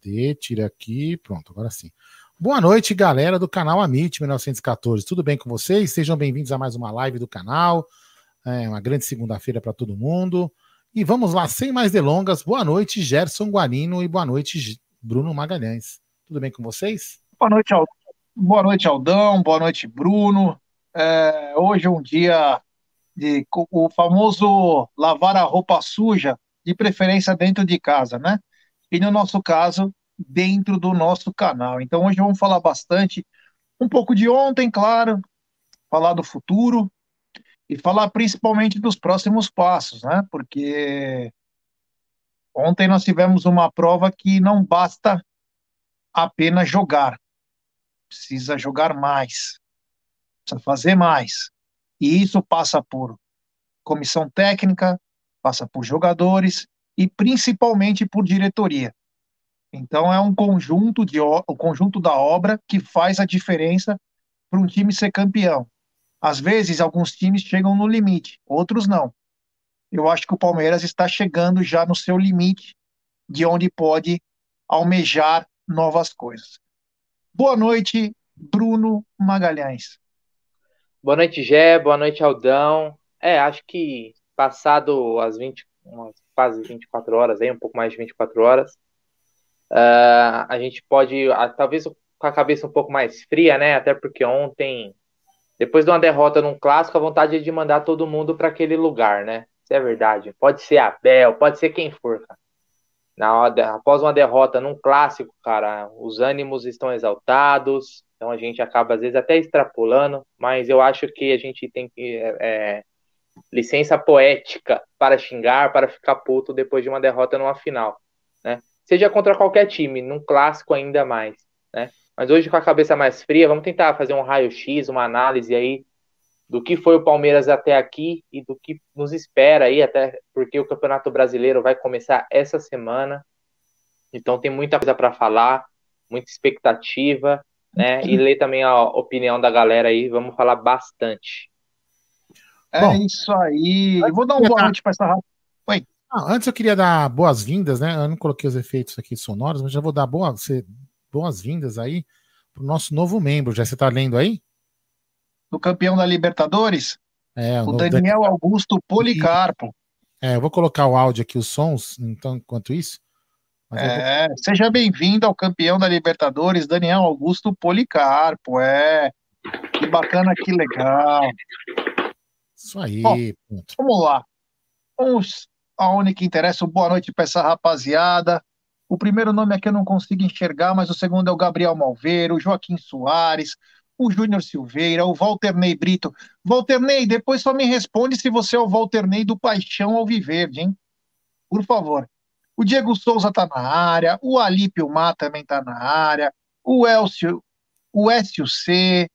Cadê? Tira aqui. Pronto, agora sim. Boa noite, galera do canal Amit 1914. Tudo bem com vocês? Sejam bem-vindos a mais uma live do canal. É uma grande segunda-feira para todo mundo. E vamos lá, sem mais delongas. Boa noite, Gerson Guarino, e boa noite, Bruno Magalhães. Tudo bem com vocês? Boa noite, Aldão. Boa noite, Aldão. Boa noite, Bruno. É, hoje é um dia de o famoso lavar a roupa suja, de preferência dentro de casa, né? e, no nosso caso, dentro do nosso canal. Então, hoje vamos falar bastante, um pouco de ontem, claro, falar do futuro e falar principalmente dos próximos passos, né? Porque ontem nós tivemos uma prova que não basta apenas jogar, precisa jogar mais, precisa fazer mais. E isso passa por comissão técnica, passa por jogadores e principalmente por diretoria. Então é um conjunto de o conjunto da obra que faz a diferença para um time ser campeão. Às vezes alguns times chegam no limite, outros não. Eu acho que o Palmeiras está chegando já no seu limite de onde pode almejar novas coisas. Boa noite, Bruno Magalhães. Boa noite, Gé. Boa noite, Aldão. É, acho que passado as 20, umas quase 24 horas, aí, um pouco mais de 24 horas. Uh, a gente pode, uh, talvez com a cabeça um pouco mais fria, né? Até porque ontem, depois de uma derrota num clássico, a vontade é de mandar todo mundo para aquele lugar, né? Isso é verdade. Pode ser Abel, pode ser quem for, cara. Na após uma derrota num clássico, cara, os ânimos estão exaltados, então a gente acaba às vezes até extrapolando, mas eu acho que a gente tem que é, é licença poética para xingar, para ficar puto depois de uma derrota numa final, né? Seja contra qualquer time, num clássico ainda mais, né? Mas hoje com a cabeça mais fria, vamos tentar fazer um raio-x, uma análise aí do que foi o Palmeiras até aqui e do que nos espera aí, até porque o Campeonato Brasileiro vai começar essa semana. Então tem muita coisa para falar, muita expectativa, né? E ler também a opinião da galera aí, vamos falar bastante. É Bom, isso aí. Eu vou dar uma boa noite para essa rádio. Oi. Ah, antes eu queria dar boas-vindas, né? Eu não coloquei os efeitos aqui sonoros, mas já vou dar boas-vindas aí para o nosso novo membro. Já você está lendo aí? Do campeão da Libertadores? É, o, o Daniel Augusto Policarpo. É, eu vou colocar o áudio aqui, os sons, então, enquanto isso. É, vou... seja bem-vindo ao campeão da Libertadores, Daniel Augusto Policarpo. É, que bacana, que legal. Isso aí. Bom, vamos lá. Vamos aonde que interessa. Boa noite para essa rapaziada. O primeiro nome aqui eu não consigo enxergar, mas o segundo é o Gabriel Malveiro, o Joaquim Soares, o Júnior Silveira, o Walter Ney Brito. Walter Ney, depois só me responde se você é o Walter Ney do Paixão Alviverde, hein? Por favor. O Diego Souza tá na área, o Alípio Má também tá na área, o Elcio, o Écio C,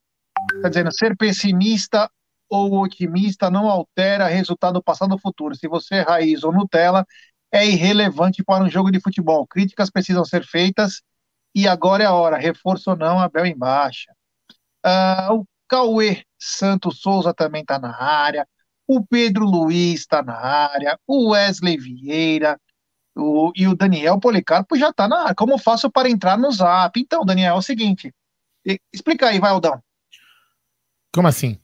tá dizendo, ser pessimista ou otimista não altera resultado passado ou futuro. Se você é raiz ou Nutella, é irrelevante para um jogo de futebol. Críticas precisam ser feitas e agora é a hora. Reforço ou não, Abel em baixa. Uh, o Cauê Santos Souza também está na área. o Pedro Luiz está na área, o Wesley Vieira o, e o Daniel Policarpo já está na área. Como faço para entrar no Zap? Então, Daniel, é o seguinte. Explica aí, vai, Aldão. Como assim?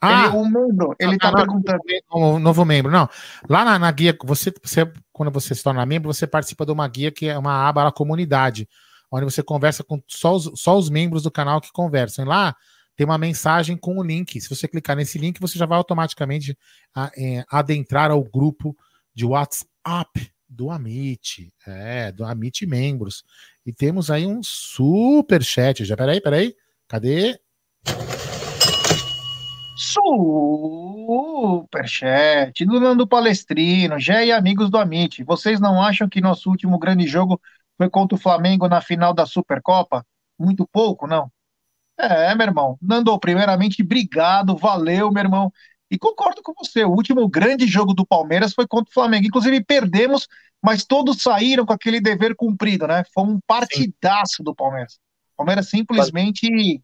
Ah, ele, o membro, ele está perguntando. Um novo membro, não. Lá na, na guia, você, você, quando você se torna membro, você participa de uma guia que é uma aba da comunidade, onde você conversa com só os, só os membros do canal que conversam. E lá tem uma mensagem com o link. Se você clicar nesse link, você já vai automaticamente a, é, adentrar ao grupo de WhatsApp do Amit, é, do Amit Membros. E temos aí um super chat. Já, peraí, peraí. Cadê? Superchat do Nando Palestrino, Gé e amigos do Amit. Vocês não acham que nosso último grande jogo foi contra o Flamengo na final da Supercopa? Muito pouco, não? É, meu irmão. Nando, primeiramente, obrigado, valeu, meu irmão. E concordo com você, o último grande jogo do Palmeiras foi contra o Flamengo. Inclusive, perdemos, mas todos saíram com aquele dever cumprido, né? Foi um partidaço do Palmeiras. O Palmeiras simplesmente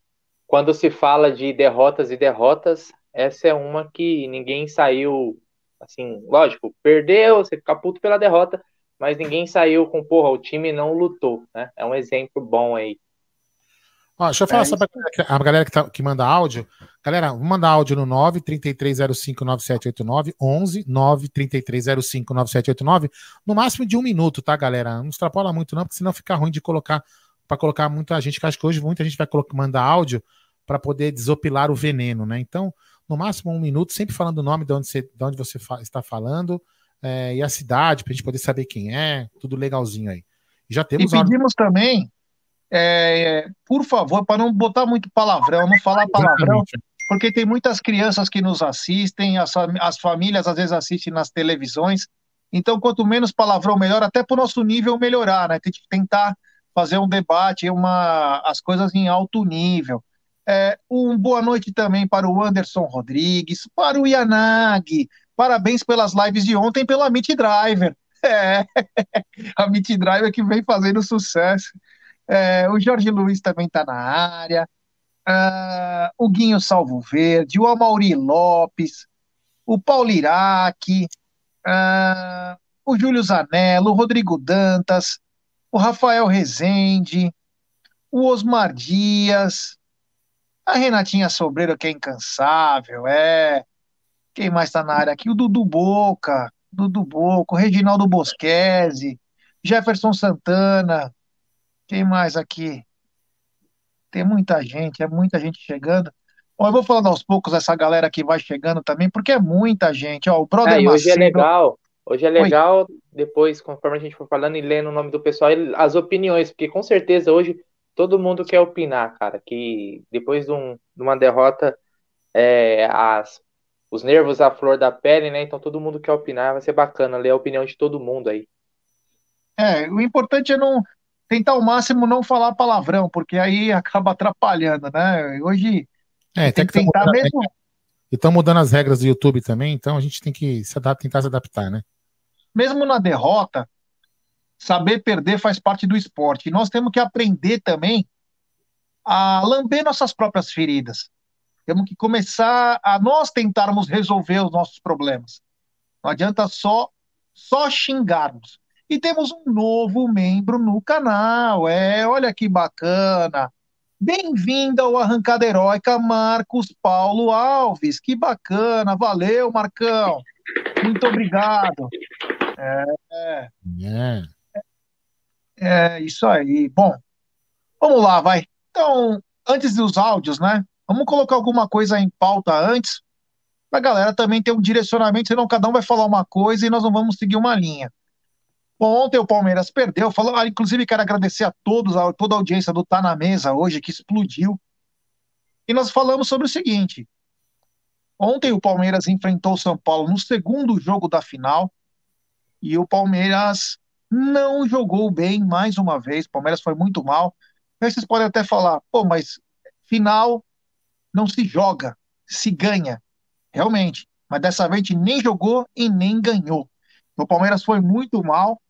quando se fala de derrotas e derrotas, essa é uma que ninguém saiu, assim, lógico, perdeu, você fica puto pela derrota, mas ninguém saiu com, porra, o time não lutou, né? É um exemplo bom aí. Ó, deixa eu falar é só pra a galera que, tá, que manda áudio. Galera, vamos mandar áudio no 933059789, 11 933059789, no máximo de um minuto, tá, galera? Não extrapola muito, não, porque senão fica ruim de colocar para colocar muita gente, que acho que hoje muita gente vai colocar, mandar áudio para poder desopilar o veneno, né? Então, no máximo um minuto, sempre falando o nome de onde você, de onde você fa está falando é, e a cidade, para a gente poder saber quem é, tudo legalzinho aí. Já temos. E pedimos também, é, por favor, para não botar muito palavrão, não falar palavrão, Exatamente. porque tem muitas crianças que nos assistem, as, as famílias às vezes assistem nas televisões. Então, quanto menos palavrão, melhor, até para o nosso nível melhorar, né? Tem que tentar fazer um debate, uma, as coisas em alto nível. É, um boa noite também para o Anderson Rodrigues, para o Yanagi. Parabéns pelas lives de ontem pelo Amit Driver. É, a Amit Driver que vem fazendo sucesso. É, o Jorge Luiz também está na área. Uh, o Guinho Salvo Verde, o Amauri Lopes, o Paulo Iraque, uh, o Júlio Zanello, o Rodrigo Dantas, o Rafael Rezende, o Osmar Dias, a Renatinha Sobreiro, que é incansável, é. Quem mais está na área aqui? O Dudu Boca, Dudu Boca, o Reginaldo Bosquese, Jefferson Santana. Quem mais aqui? Tem muita gente, é muita gente chegando. Bom, eu vou falando aos poucos essa galera que vai chegando também, porque é muita gente. Ó, o Brother é, hoje é legal. Hoje é legal, Oi. depois, conforme a gente for falando e lendo o nome do pessoal, as opiniões, porque com certeza hoje todo mundo quer opinar, cara, que depois de, um, de uma derrota, é, as, os nervos à flor da pele, né? Então todo mundo quer opinar, vai ser bacana ler a opinião de todo mundo aí. É, o importante é não tentar ao máximo não falar palavrão, porque aí acaba atrapalhando, né? Hoje é, tem, que, que tentar mesmo. E estão mudando as regras do YouTube também, então a gente tem que se adaptar, tentar se adaptar, né? Mesmo na derrota, saber perder faz parte do esporte. E nós temos que aprender também a lamber nossas próprias feridas. Temos que começar a nós tentarmos resolver os nossos problemas. Não adianta só só xingarmos. E temos um novo membro no canal. É, olha que bacana. Bem-vindo ao Arrancada Heróica, Marcos Paulo Alves. Que bacana. Valeu, Marcão. Muito obrigado. É, é. É. Isso aí. Bom, vamos lá, vai. Então, antes dos áudios, né? Vamos colocar alguma coisa em pauta antes, a galera também ter um direcionamento, senão cada um vai falar uma coisa e nós não vamos seguir uma linha. Bom, ontem o Palmeiras perdeu. Falou, ah, inclusive, quero agradecer a todos, a toda a audiência do Tá na Mesa hoje, que explodiu. E nós falamos sobre o seguinte: ontem o Palmeiras enfrentou o São Paulo no segundo jogo da final e o Palmeiras não jogou bem mais uma vez. O Palmeiras foi muito mal. Aí vocês podem até falar, pô, mas final não se joga, se ganha. Realmente. Mas dessa vez nem jogou e nem ganhou. O Palmeiras foi muito mal.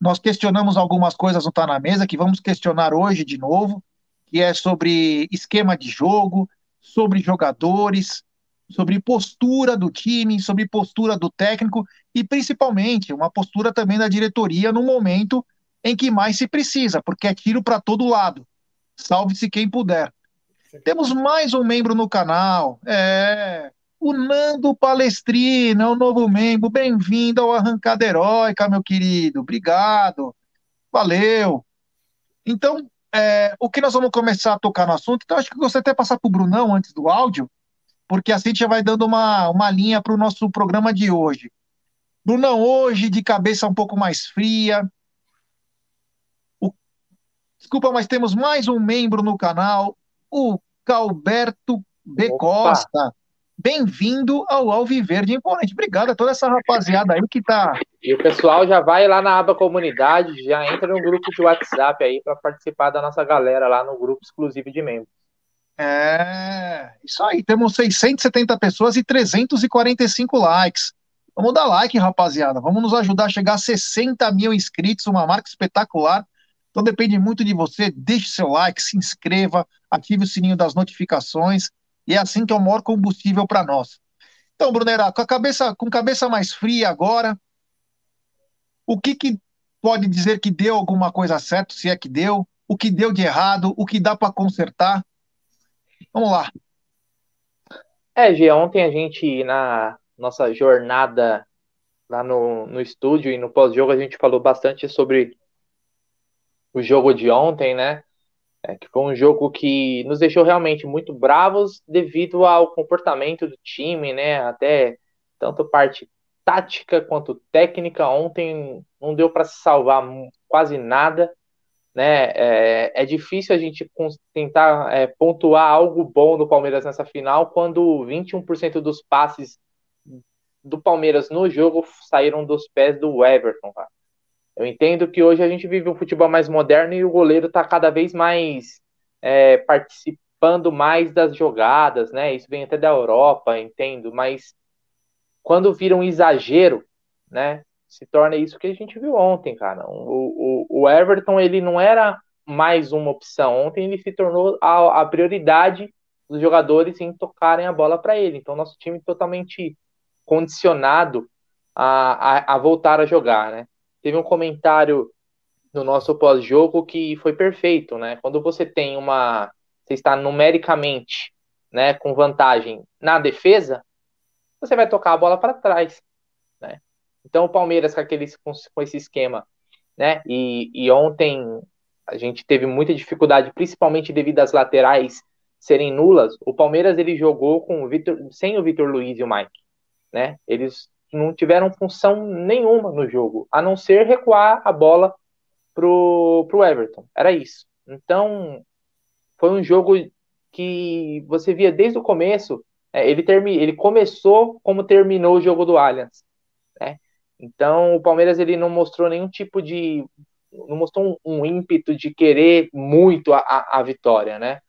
Nós questionamos algumas coisas não Tá na Mesa, que vamos questionar hoje de novo, que é sobre esquema de jogo, sobre jogadores, sobre postura do time, sobre postura do técnico e principalmente uma postura também da diretoria no momento em que mais se precisa, porque é tiro para todo lado. Salve-se quem puder. Temos mais um membro no canal. É. O Nando Palestrina o novo membro. Bem-vindo ao Arrancada Heróica, meu querido. Obrigado. Valeu. Então, é, o que nós vamos começar a tocar no assunto? Então, acho que gostaria até passar para o Brunão antes do áudio, porque assim a gente já vai dando uma, uma linha para o nosso programa de hoje. Brunão, hoje, de cabeça um pouco mais fria. O... Desculpa, mas temos mais um membro no canal, o Calberto B. Opa. Costa. Bem-vindo ao Alviverde Imponente. Obrigado a toda essa rapaziada aí que tá. E o pessoal já vai lá na aba comunidade, já entra no grupo de WhatsApp aí para participar da nossa galera lá no grupo exclusivo de membros. É, isso aí. Temos 670 pessoas e 345 likes. Vamos dar like, rapaziada. Vamos nos ajudar a chegar a 60 mil inscritos, uma marca espetacular. Então depende muito de você. Deixe seu like, se inscreva, ative o sininho das notificações. E é assim que é o maior combustível para nós. Então, Brunera, com a cabeça, com cabeça mais fria agora, o que, que pode dizer que deu alguma coisa certa, se é que deu? O que deu de errado? O que dá para consertar? Vamos lá. É, Gê, ontem a gente, na nossa jornada lá no, no estúdio e no pós-jogo, a gente falou bastante sobre o jogo de ontem, né? É, que foi um jogo que nos deixou realmente muito bravos devido ao comportamento do time, né? Até tanto parte tática quanto técnica. Ontem não deu para se salvar quase nada né? É, é difícil a gente tentar é, pontuar algo bom do Palmeiras nessa final quando 21% dos passes do Palmeiras no jogo saíram dos pés do Everton. Eu entendo que hoje a gente vive um futebol mais moderno e o goleiro está cada vez mais é, participando mais das jogadas, né? Isso vem até da Europa, entendo, mas quando vira um exagero, né? Se torna isso que a gente viu ontem, cara. O, o, o Everton, ele não era mais uma opção. Ontem ele se tornou a, a prioridade dos jogadores em tocarem a bola para ele. Então, nosso time totalmente condicionado a, a, a, voltar a jogar, né? Teve um comentário no nosso pós-jogo que foi perfeito, né? Quando você tem uma... Você está numericamente né, com vantagem na defesa, você vai tocar a bola para trás. Então o Palmeiras com, aquele, com, com esse esquema, né? E, e ontem a gente teve muita dificuldade, principalmente devido às laterais serem nulas. O Palmeiras ele jogou com o Victor, sem o Vitor Luiz e o Mike, né? Eles não tiveram função nenhuma no jogo, a não ser recuar a bola pro, pro Everton. Era isso. Então foi um jogo que você via desde o começo. É, ele, termi, ele começou como terminou o jogo do Allianz. Então, o Palmeiras ele não mostrou nenhum tipo de. não mostrou um, um ímpeto de querer muito a, a, a, vitória, né?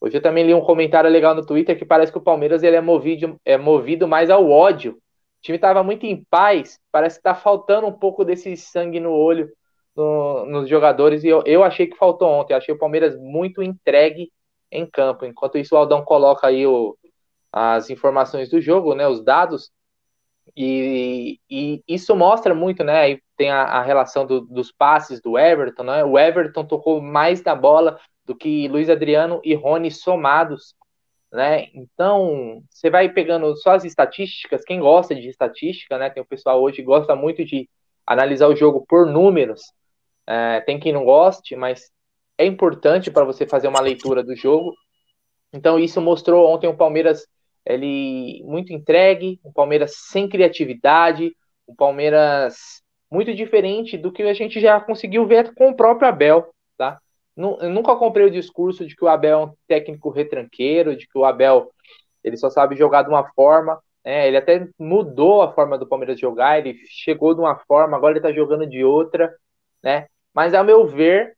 Hoje eu também li um comentário legal no Twitter que parece que o Palmeiras ele é, movido, é movido mais ao ódio. O time estava muito em paz, parece que está faltando um pouco desse sangue no olho no, nos jogadores, e eu, eu achei que faltou ontem. Eu achei o Palmeiras muito entregue em campo. Enquanto isso, o Aldão coloca aí o, as informações do jogo, né, os dados. E, e, isso mostra muito, né? Aí tem a, a relação do, dos passes do Everton, né? O Everton tocou mais da bola do que Luiz Adriano e Rony somados, né? Então, você vai pegando só as estatísticas, quem gosta de estatística, né? Tem o pessoal hoje que gosta muito de analisar o jogo por números. É, tem quem não goste, mas é importante para você fazer uma leitura do jogo. Então, isso mostrou ontem o Palmeiras ele muito entregue, um Palmeiras sem criatividade, um Palmeiras muito diferente do que a gente já conseguiu ver com o próprio Abel, tá? Eu nunca comprei o discurso de que o Abel é um técnico retranqueiro, de que o Abel ele só sabe jogar de uma forma, né? Ele até mudou a forma do Palmeiras jogar, ele chegou de uma forma, agora ele tá jogando de outra, né? Mas ao meu ver,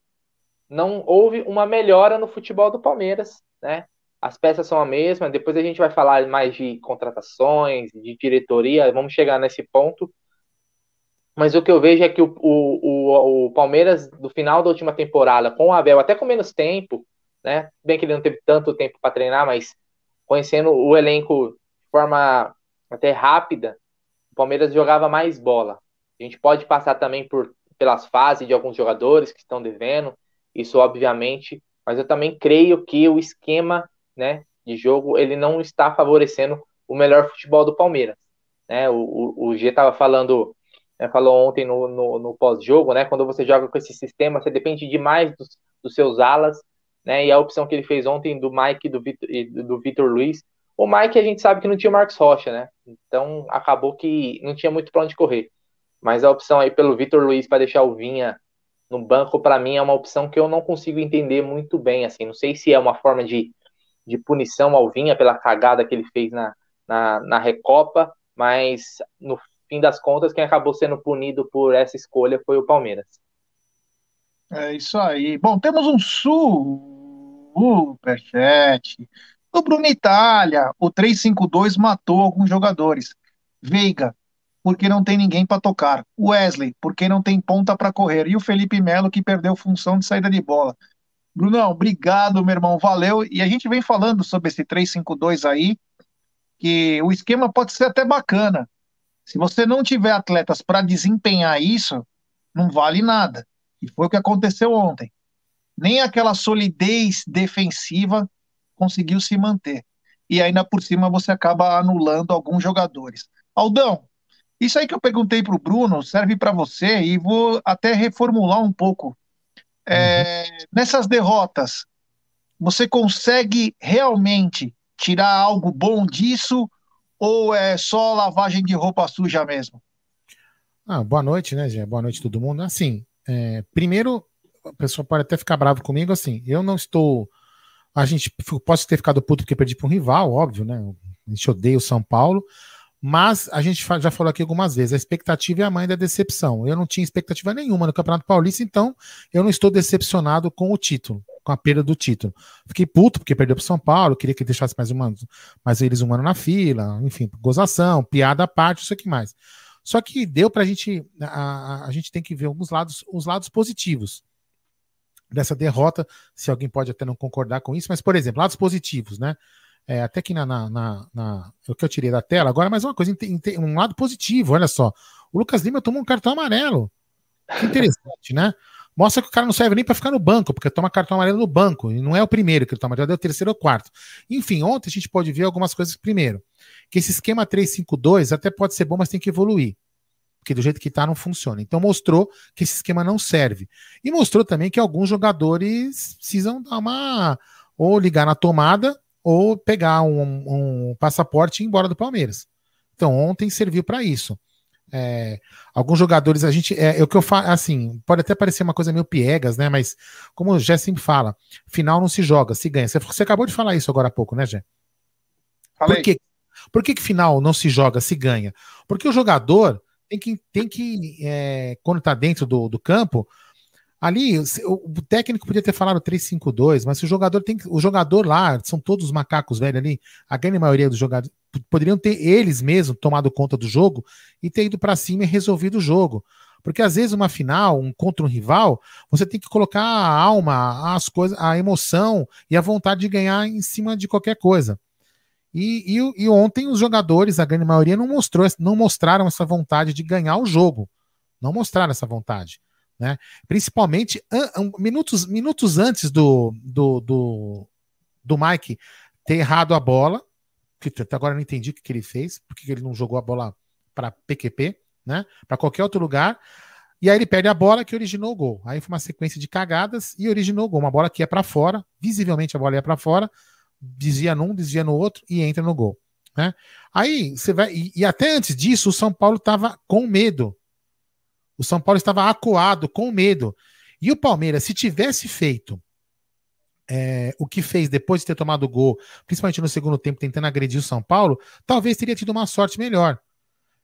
não houve uma melhora no futebol do Palmeiras, né? As peças são a mesma, depois a gente vai falar mais de contratações, de diretoria, vamos chegar nesse ponto. Mas o que eu vejo é que o, o, o, Palmeiras, do final da última temporada, com o Abel, até com menos tempo, né? Bem que ele não teve tanto tempo para treinar, mas conhecendo o elenco de forma até rápida, o Palmeiras jogava mais bola. A gente pode passar também por pelas fases de alguns jogadores que estão devendo, isso obviamente, mas eu também creio que o esquema, né, de jogo ele não está favorecendo o melhor futebol do Palmeiras. Né? O, o, o G estava falando, né, falou ontem no, no, no pós-jogo, né? Quando você joga com esse sistema, você depende demais dos, dos seus alas, né? E a opção que ele fez ontem do Mike e do, do Vitor Luiz. O Mike a gente sabe que não tinha o Marcos Rocha, né? Então acabou que não tinha muito para onde correr. Mas a opção aí pelo Vitor Luiz para deixar o Vinha no banco, para mim, é uma opção que eu não consigo entender muito bem. Assim, não sei se é uma forma de, de punição ao Vinha pela cagada que ele fez na, na, na Recopa, mas no fim das contas, quem acabou sendo punido por essa escolha foi o Palmeiras. É isso aí. Bom, temos um superchat. O Bruno Itália, o 352 matou alguns jogadores. Veiga, porque não tem ninguém para tocar. Wesley, porque não tem ponta para correr. E o Felipe Melo, que perdeu função de saída de bola. Brunão, obrigado, meu irmão, valeu. E a gente vem falando sobre esse 352 aí, que o esquema pode ser até bacana. Se você não tiver atletas para desempenhar isso, não vale nada. E foi o que aconteceu ontem. Nem aquela solidez defensiva conseguiu se manter. E ainda por cima você acaba anulando alguns jogadores. Aldão, isso aí que eu perguntei para o Bruno serve para você e vou até reformular um pouco. É, uhum. Nessas derrotas, você consegue realmente tirar algo bom disso ou é só lavagem de roupa suja mesmo? Ah, boa noite, né, Gê? Boa noite todo mundo. Assim, é, primeiro, a pessoa pode até ficar bravo comigo, assim, eu não estou. A gente posso ter ficado puto porque perdi para um rival, óbvio, né? A gente odeia o São Paulo, mas a gente já falou aqui algumas vezes, a expectativa é a mãe da decepção. Eu não tinha expectativa nenhuma no Campeonato Paulista, então eu não estou decepcionado com o título com a perda do título. Fiquei puto porque perdeu para São Paulo, queria que deixasse mais, uma, mais eles um ano na fila, enfim, gozação, piada à parte, isso aqui mais. Só que deu para a gente, a gente tem que ver alguns lados, os lados positivos dessa derrota, se alguém pode até não concordar com isso, mas, por exemplo, lados positivos, né? É, até que na, na, na, na, o que eu tirei da tela, agora mais uma coisa, um lado positivo, olha só. O Lucas Lima tomou um cartão amarelo. Que interessante, né? Mostra que o cara não serve nem para ficar no banco, porque toma cartão amarelo no banco. E não é o primeiro que ele toma, já deu o terceiro ou quarto. Enfim, ontem a gente pode ver algumas coisas. Primeiro, que esse esquema 352 até pode ser bom, mas tem que evoluir. Porque do jeito que tá não funciona. Então mostrou que esse esquema não serve. E mostrou também que alguns jogadores precisam dar uma. ou ligar na tomada, ou pegar um, um passaporte e ir embora do Palmeiras. Então ontem serviu para isso. É, alguns jogadores, a gente. É, é o que eu falo, assim, pode até parecer uma coisa meio piegas, né? Mas, como o Jé sempre fala, final não se joga, se ganha. Você, você acabou de falar isso agora há pouco, né, Jé? Por, que, por que, que final não se joga, se ganha? Porque o jogador tem que, tem que é, quando tá dentro do, do campo, ali o, técnico podia ter falado 3-5-2, mas o jogador tem o jogador lá, são todos macacos velhos ali, a grande maioria dos jogadores poderiam ter eles mesmos tomado conta do jogo e ter ido para cima e resolvido o jogo. Porque às vezes uma final, um contra um rival, você tem que colocar a alma, as coisas, a emoção e a vontade de ganhar em cima de qualquer coisa. E, e, e, ontem os jogadores, a grande maioria, não, mostrou, não mostraram essa vontade de ganhar o jogo. Não mostraram essa vontade. Né? Principalmente minutos, minutos antes do, do, do, do Mike ter errado a bola, que até agora eu não entendi o que, que ele fez, porque ele não jogou a bola para PQP, né? Para qualquer outro lugar. E aí ele perde a bola que originou o gol. Aí foi uma sequência de cagadas e originou o gol. Uma bola que ia para fora, visivelmente a bola ia para fora, desvia num, desvia no outro e entra no gol. Né? Aí você vai. E, e até antes disso, o São Paulo estava com medo. O São Paulo estava acuado, com medo. E o Palmeiras, se tivesse feito é, o que fez depois de ter tomado o gol, principalmente no segundo tempo, tentando agredir o São Paulo, talvez teria tido uma sorte melhor.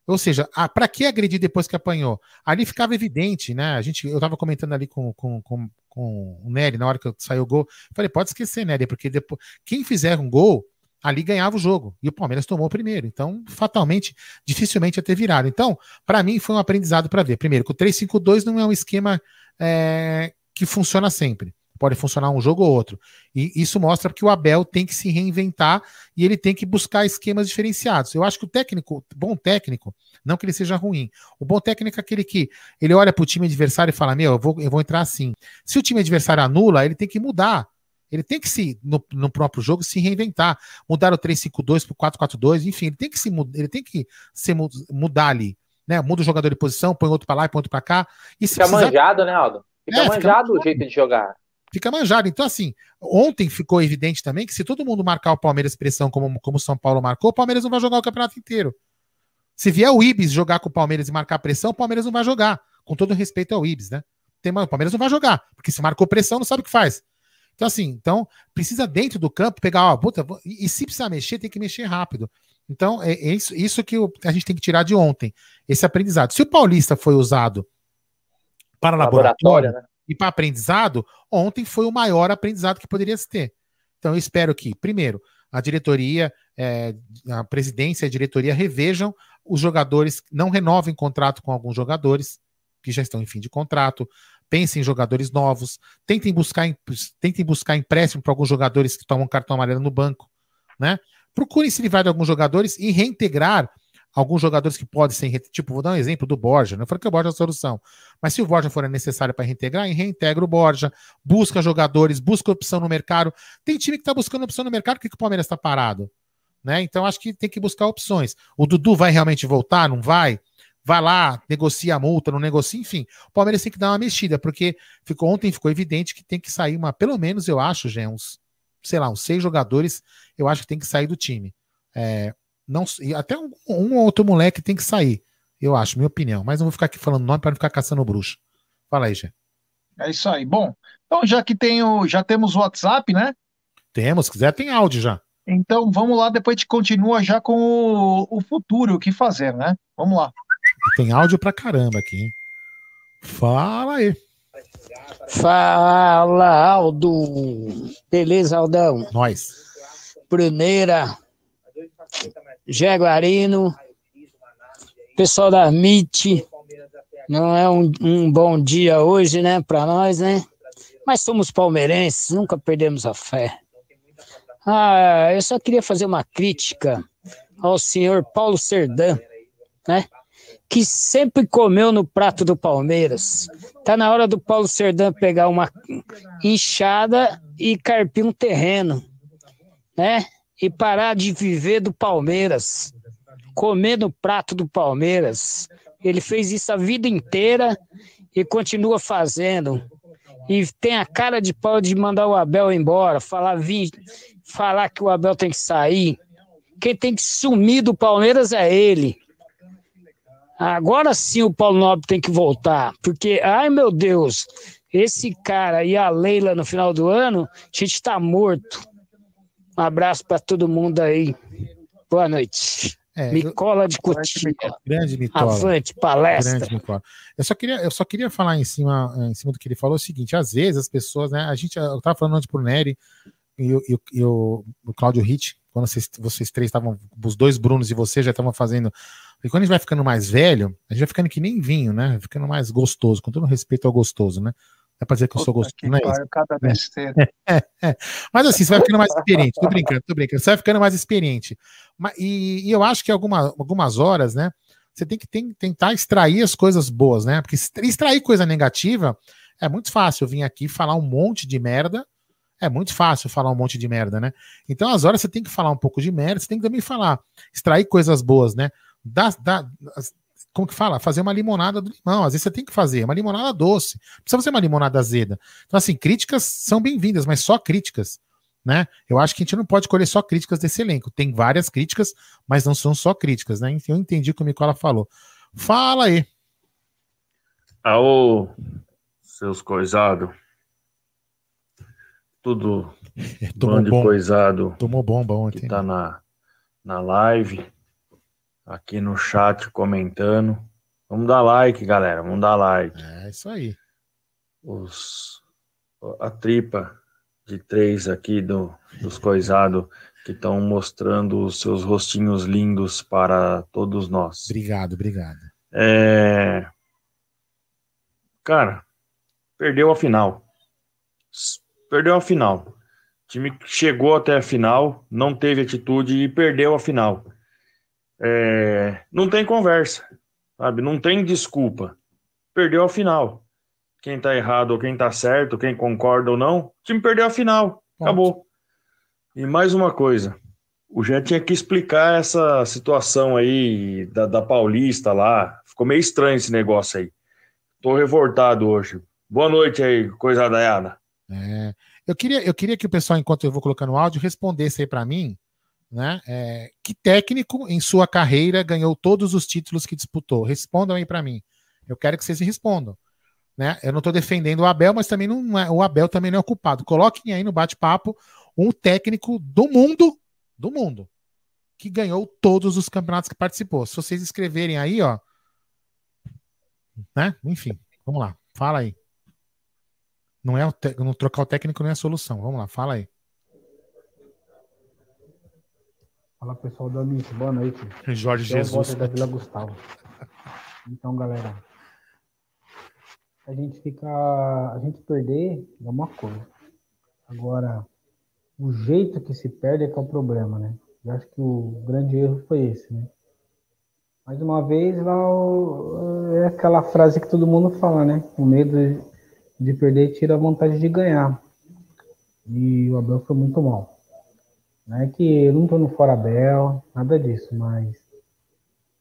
Ou seja, para que agredir depois que apanhou? Ali ficava evidente, né? A gente, eu estava comentando ali com, com, com, com o Nery na hora que saiu o gol. Falei, pode esquecer, Nery, porque depois, quem fizer um gol, ali ganhava o jogo. E o Palmeiras tomou o primeiro. Então, fatalmente, dificilmente ia ter virado. Então, para mim, foi um aprendizado para ver. Primeiro, que o 3-5-2 não é um esquema é, que funciona sempre pode funcionar um jogo ou outro. E isso mostra que o Abel tem que se reinventar e ele tem que buscar esquemas diferenciados. Eu acho que o técnico, bom técnico, não que ele seja ruim, o bom técnico é aquele que ele olha para o time adversário e fala: Meu, eu vou, eu vou entrar assim. Se o time adversário anula, ele tem que mudar. Ele tem que se, no, no próprio jogo, se reinventar. Mudar o 3-5-2 para o 4-4-2, enfim, ele tem que se ele tem que se mudar ali. Né? Muda o jogador de posição, põe outro para lá e põe outro para cá. E fica precisar... manjado, né, Aldo? Fica é, manjado fica... o jeito de jogar. Fica manjado. Então, assim, ontem ficou evidente também que se todo mundo marcar o Palmeiras pressão como, como o São Paulo marcou, o Palmeiras não vai jogar o campeonato inteiro. Se vier o Ibis jogar com o Palmeiras e marcar pressão, o Palmeiras não vai jogar. Com todo respeito ao Ibis, né? Tem, o Palmeiras não vai jogar, porque se marcou pressão, não sabe o que faz. Então, assim, então precisa dentro do campo pegar, ó, puta, e, e se precisar mexer, tem que mexer rápido. Então, é, é isso, isso que a gente tem que tirar de ontem, esse aprendizado. Se o Paulista foi usado para laboratório, laboratório né? e para aprendizado, ontem foi o maior aprendizado que poderia se ter. Então, eu espero que, primeiro, a diretoria, é, a presidência e a diretoria revejam os jogadores, não renovem contrato com alguns jogadores que já estão em fim de contrato, pensem em jogadores novos, tentem buscar, tentem buscar empréstimo para alguns jogadores que tomam cartão amarelo no banco, né? Procurem se livrar de alguns jogadores e reintegrar alguns jogadores que podem ser, tipo, vou dar um exemplo do Borja, não falei que o Borja é a solução, mas se o Borja for necessário para reintegrar, reintegra o Borja, busca jogadores, busca opção no mercado. Tem time que está buscando opção no mercado, por que, que o Palmeiras está parado? Né? Então acho que tem que buscar opções. O Dudu vai realmente voltar? Não vai? Vai lá, negocia a multa, não negocia, enfim. O Palmeiras tem que dar uma mexida, porque ficou, ontem ficou evidente que tem que sair uma, pelo menos eu acho, já uns, sei lá, uns seis jogadores, eu acho que tem que sair do time. É, não, até um, um outro moleque tem que sair, eu acho, minha opinião. Mas não vou ficar aqui falando nome para não ficar caçando bruxo. Fala aí, Gê. É isso aí. Bom, então já que tenho, já temos o WhatsApp, né? Temos, se quiser tem áudio já. Então vamos lá, depois a gente continua já com o, o futuro, o que fazer, né? Vamos lá. Tem áudio pra caramba aqui, hein? Fala aí. Fala, Aldo. Beleza, Aldão? Nós. Bruneira. Jaguarino. Pessoal da MIT. Não é um, um bom dia hoje, né, para nós, né? Mas somos palmeirenses, nunca perdemos a fé. Ah, eu só queria fazer uma crítica ao senhor Paulo Serdã, né? Que sempre comeu no prato do Palmeiras. Tá na hora do Paulo Serdã pegar uma enxada e carpir um terreno, né? E parar de viver do Palmeiras, comer no prato do Palmeiras. Ele fez isso a vida inteira e continua fazendo. E tem a cara de pau de mandar o Abel embora, falar, falar que o Abel tem que sair. Quem tem que sumir do Palmeiras é ele. Agora sim o Paulo Nobre tem que voltar, porque, ai meu Deus, esse cara e a Leila no final do ano, a gente está morto. Um abraço para todo mundo aí. Boa noite. É, Micola de Cotia. Grande Micola. Avante, palestra. Grande Micola. Eu só queria, eu só queria falar em cima, em cima do que ele falou o seguinte: às vezes as pessoas, né? A gente, eu estava falando antes pro Nery e, e, e o, o Cláudio Ritt, quando vocês, vocês três estavam, os dois Brunos e você já estavam fazendo e quando a gente vai ficando mais velho, a gente vai ficando que nem vinho, né? Ficando mais gostoso, com todo respeito ao gostoso, né? É pra dizer que eu sou gostoso, não é isso? Cada é, é, é. Mas assim, você vai ficando mais experiente. Tô brincando, tô brincando. Você vai ficando mais experiente. E, e eu acho que alguma, algumas horas, né? Você tem que tem, tentar extrair as coisas boas, né? Porque extrair coisa negativa é muito fácil. Eu vim aqui falar um monte de merda. É muito fácil falar um monte de merda, né? Então, às horas você tem que falar um pouco de merda, você tem que também falar, extrair coisas boas, né? Dá, dá, como que fala? Fazer uma limonada do limão. Às vezes você tem que fazer uma limonada doce. Não precisa fazer uma limonada azeda. Então, assim, críticas são bem-vindas, mas só críticas. Né? Eu acho que a gente não pode colher só críticas desse elenco. Tem várias críticas, mas não são só críticas, né? Eu entendi o que o Nicola falou. Fala aí. Aô, seus coisados. Tudo Tomou bom. coisado. Tomou bomba ontem. Que tá na, na live aqui no chat comentando. Vamos dar like, galera. Vamos dar like. É isso aí. Os, a tripa de três aqui do, dos coisados que estão mostrando os seus rostinhos lindos para todos nós. Obrigado, obrigado. É... Cara, perdeu a final. perdeu a final. O time chegou até a final, não teve atitude e perdeu a final. É, não tem conversa, sabe? Não tem desculpa. Perdeu a final. Quem tá errado ou quem tá certo, quem concorda ou não, o time perdeu a final. Acabou. E mais uma coisa, o Jé tinha que explicar essa situação aí da, da Paulista lá. Ficou meio estranho esse negócio aí. Tô revoltado hoje. Boa noite aí, coisa daiada. É, eu, queria, eu queria que o pessoal, enquanto eu vou colocando o áudio, respondesse aí para mim, né? É, que técnico em sua carreira ganhou todos os títulos que disputou? Respondam aí para mim. Eu quero que vocês respondam. Né? Eu não estou defendendo o Abel, mas também não é, o Abel também não é culpado. Coloquem aí no bate-papo um técnico do mundo, do mundo, que ganhou todos os campeonatos que participou. Se vocês escreverem aí, ó, né? Enfim, vamos lá, fala aí. Não é o te... não trocar o técnico não é a solução. Vamos lá, fala aí. Fala pessoal do Amit, boa noite. Jorge Jesus. da Vila Gustavo. Então, galera, a gente fica. A gente perder é uma coisa. Agora, o jeito que se perde é que é o problema, né? Eu acho que o grande erro foi esse, né? Mais uma vez, lá é aquela frase que todo mundo fala, né? O medo de perder tira a vontade de ganhar. E o Abel foi muito mal. Não é que eu não tô no fora Abel, nada disso, mas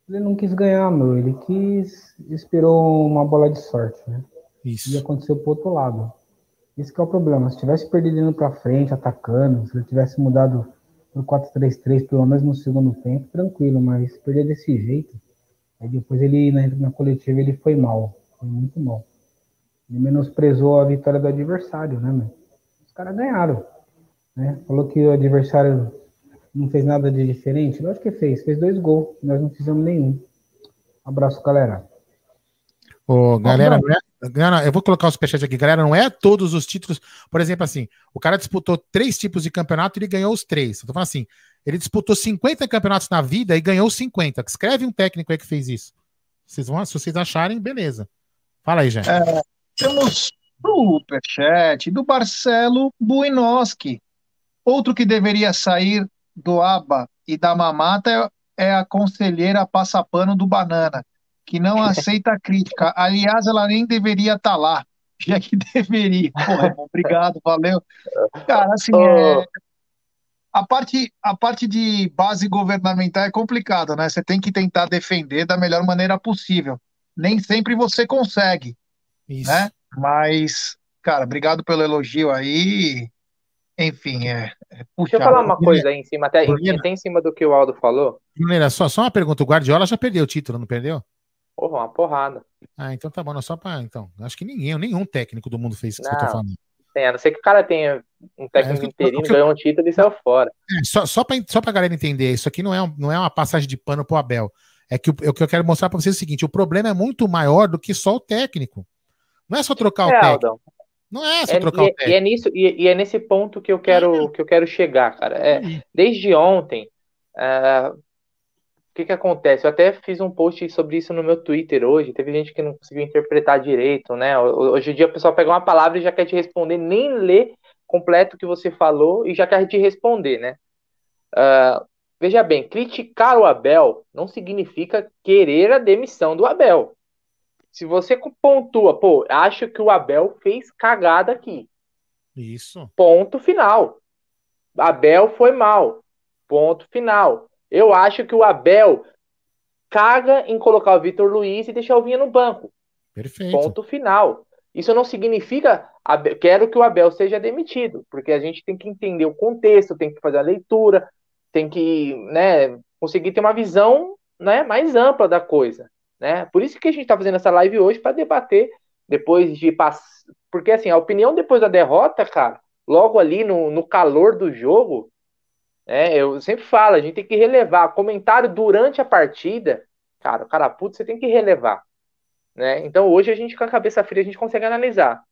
ele não quis ganhar, meu. Ele quis, esperou uma bola de sorte, né? Isso. E aconteceu pro outro lado. Esse é o problema. Se tivesse perdido indo para frente, atacando, se ele tivesse mudado no 4-3-3, pelo menos no segundo tempo, tranquilo, mas perder desse jeito. Aí depois ele, na, na coletiva, ele foi mal. Foi muito mal. Ele menosprezou a vitória do adversário, né, meu? Os caras ganharam. Né? Falou que o adversário não fez nada de diferente. Lógico que fez. Fez dois gols. Nós não fizemos nenhum. Abraço, galera. Ô, galera, não é, Galera, eu vou colocar o superchat aqui, galera. Não é todos os títulos. Por exemplo, assim, o cara disputou três tipos de campeonato e ele ganhou os três. Eu tô falando assim, ele disputou 50 campeonatos na vida e ganhou 50. Escreve um técnico aí que fez isso. Vocês vão, se vocês acharem, beleza. Fala aí, gente. É, temos superchat do Marcelo Buinoski. Outro que deveria sair do aba e da mamata é, é a conselheira passapano do banana que não aceita crítica. Aliás, ela nem deveria estar tá lá, já que deveria. Porra, obrigado, valeu. Cara, assim, é, a, parte, a parte de base governamental é complicada, né? Você tem que tentar defender da melhor maneira possível. Nem sempre você consegue, Isso. né? Mas, cara, obrigado pelo elogio aí. Enfim, é. é Deixa eu falar uma coisa aí em cima, até, até em cima do que o Aldo falou. Brunera, só, só uma pergunta: o Guardiola já perdeu o título, não perdeu? Porra, uma porrada. Ah, então tá bom, não só pra. Então, acho que ninguém, nenhum técnico do mundo fez isso que eu tô falando. Tem, a não ser que o cara tenha um técnico é, inteirinho, ganhou um título e saiu fora. É, só, só, pra, só pra galera entender, isso aqui não é, não é uma passagem de pano pro Abel. É que o, o que eu quero mostrar pra vocês é o seguinte: o problema é muito maior do que só o técnico. Não é só trocar é, o técnico. Aldão. Não é só é, trocar e, o técnico. E é, nisso, e, e, é nesse ponto que eu quero, que eu quero chegar, cara. É, desde ontem, uh, o que que acontece? Eu até fiz um post sobre isso no meu Twitter hoje. Teve gente que não conseguiu interpretar direito, né? Hoje em dia o pessoal pega uma palavra e já quer te responder, nem lê completo o que você falou e já quer te responder, né? Uh, veja bem, criticar o Abel não significa querer a demissão do Abel. Se você pontua, pô, acho que o Abel fez cagada aqui. Isso. Ponto final. Abel foi mal. Ponto final. Eu acho que o Abel caga em colocar o Vitor Luiz e deixar o Vinha no banco. Perfeito. Ponto final. Isso não significa quero que o Abel seja demitido, porque a gente tem que entender o contexto, tem que fazer a leitura, tem que né, conseguir ter uma visão né, mais ampla da coisa. Né? Por isso que a gente está fazendo essa live hoje para debater depois de passar. Porque assim, a opinião depois da derrota, cara, logo ali no, no calor do jogo, é, eu sempre falo, a gente tem que relevar. Comentário durante a partida, cara, o cara puto, você tem que relevar. Né? Então hoje a gente, com a cabeça fria, a gente consegue analisar.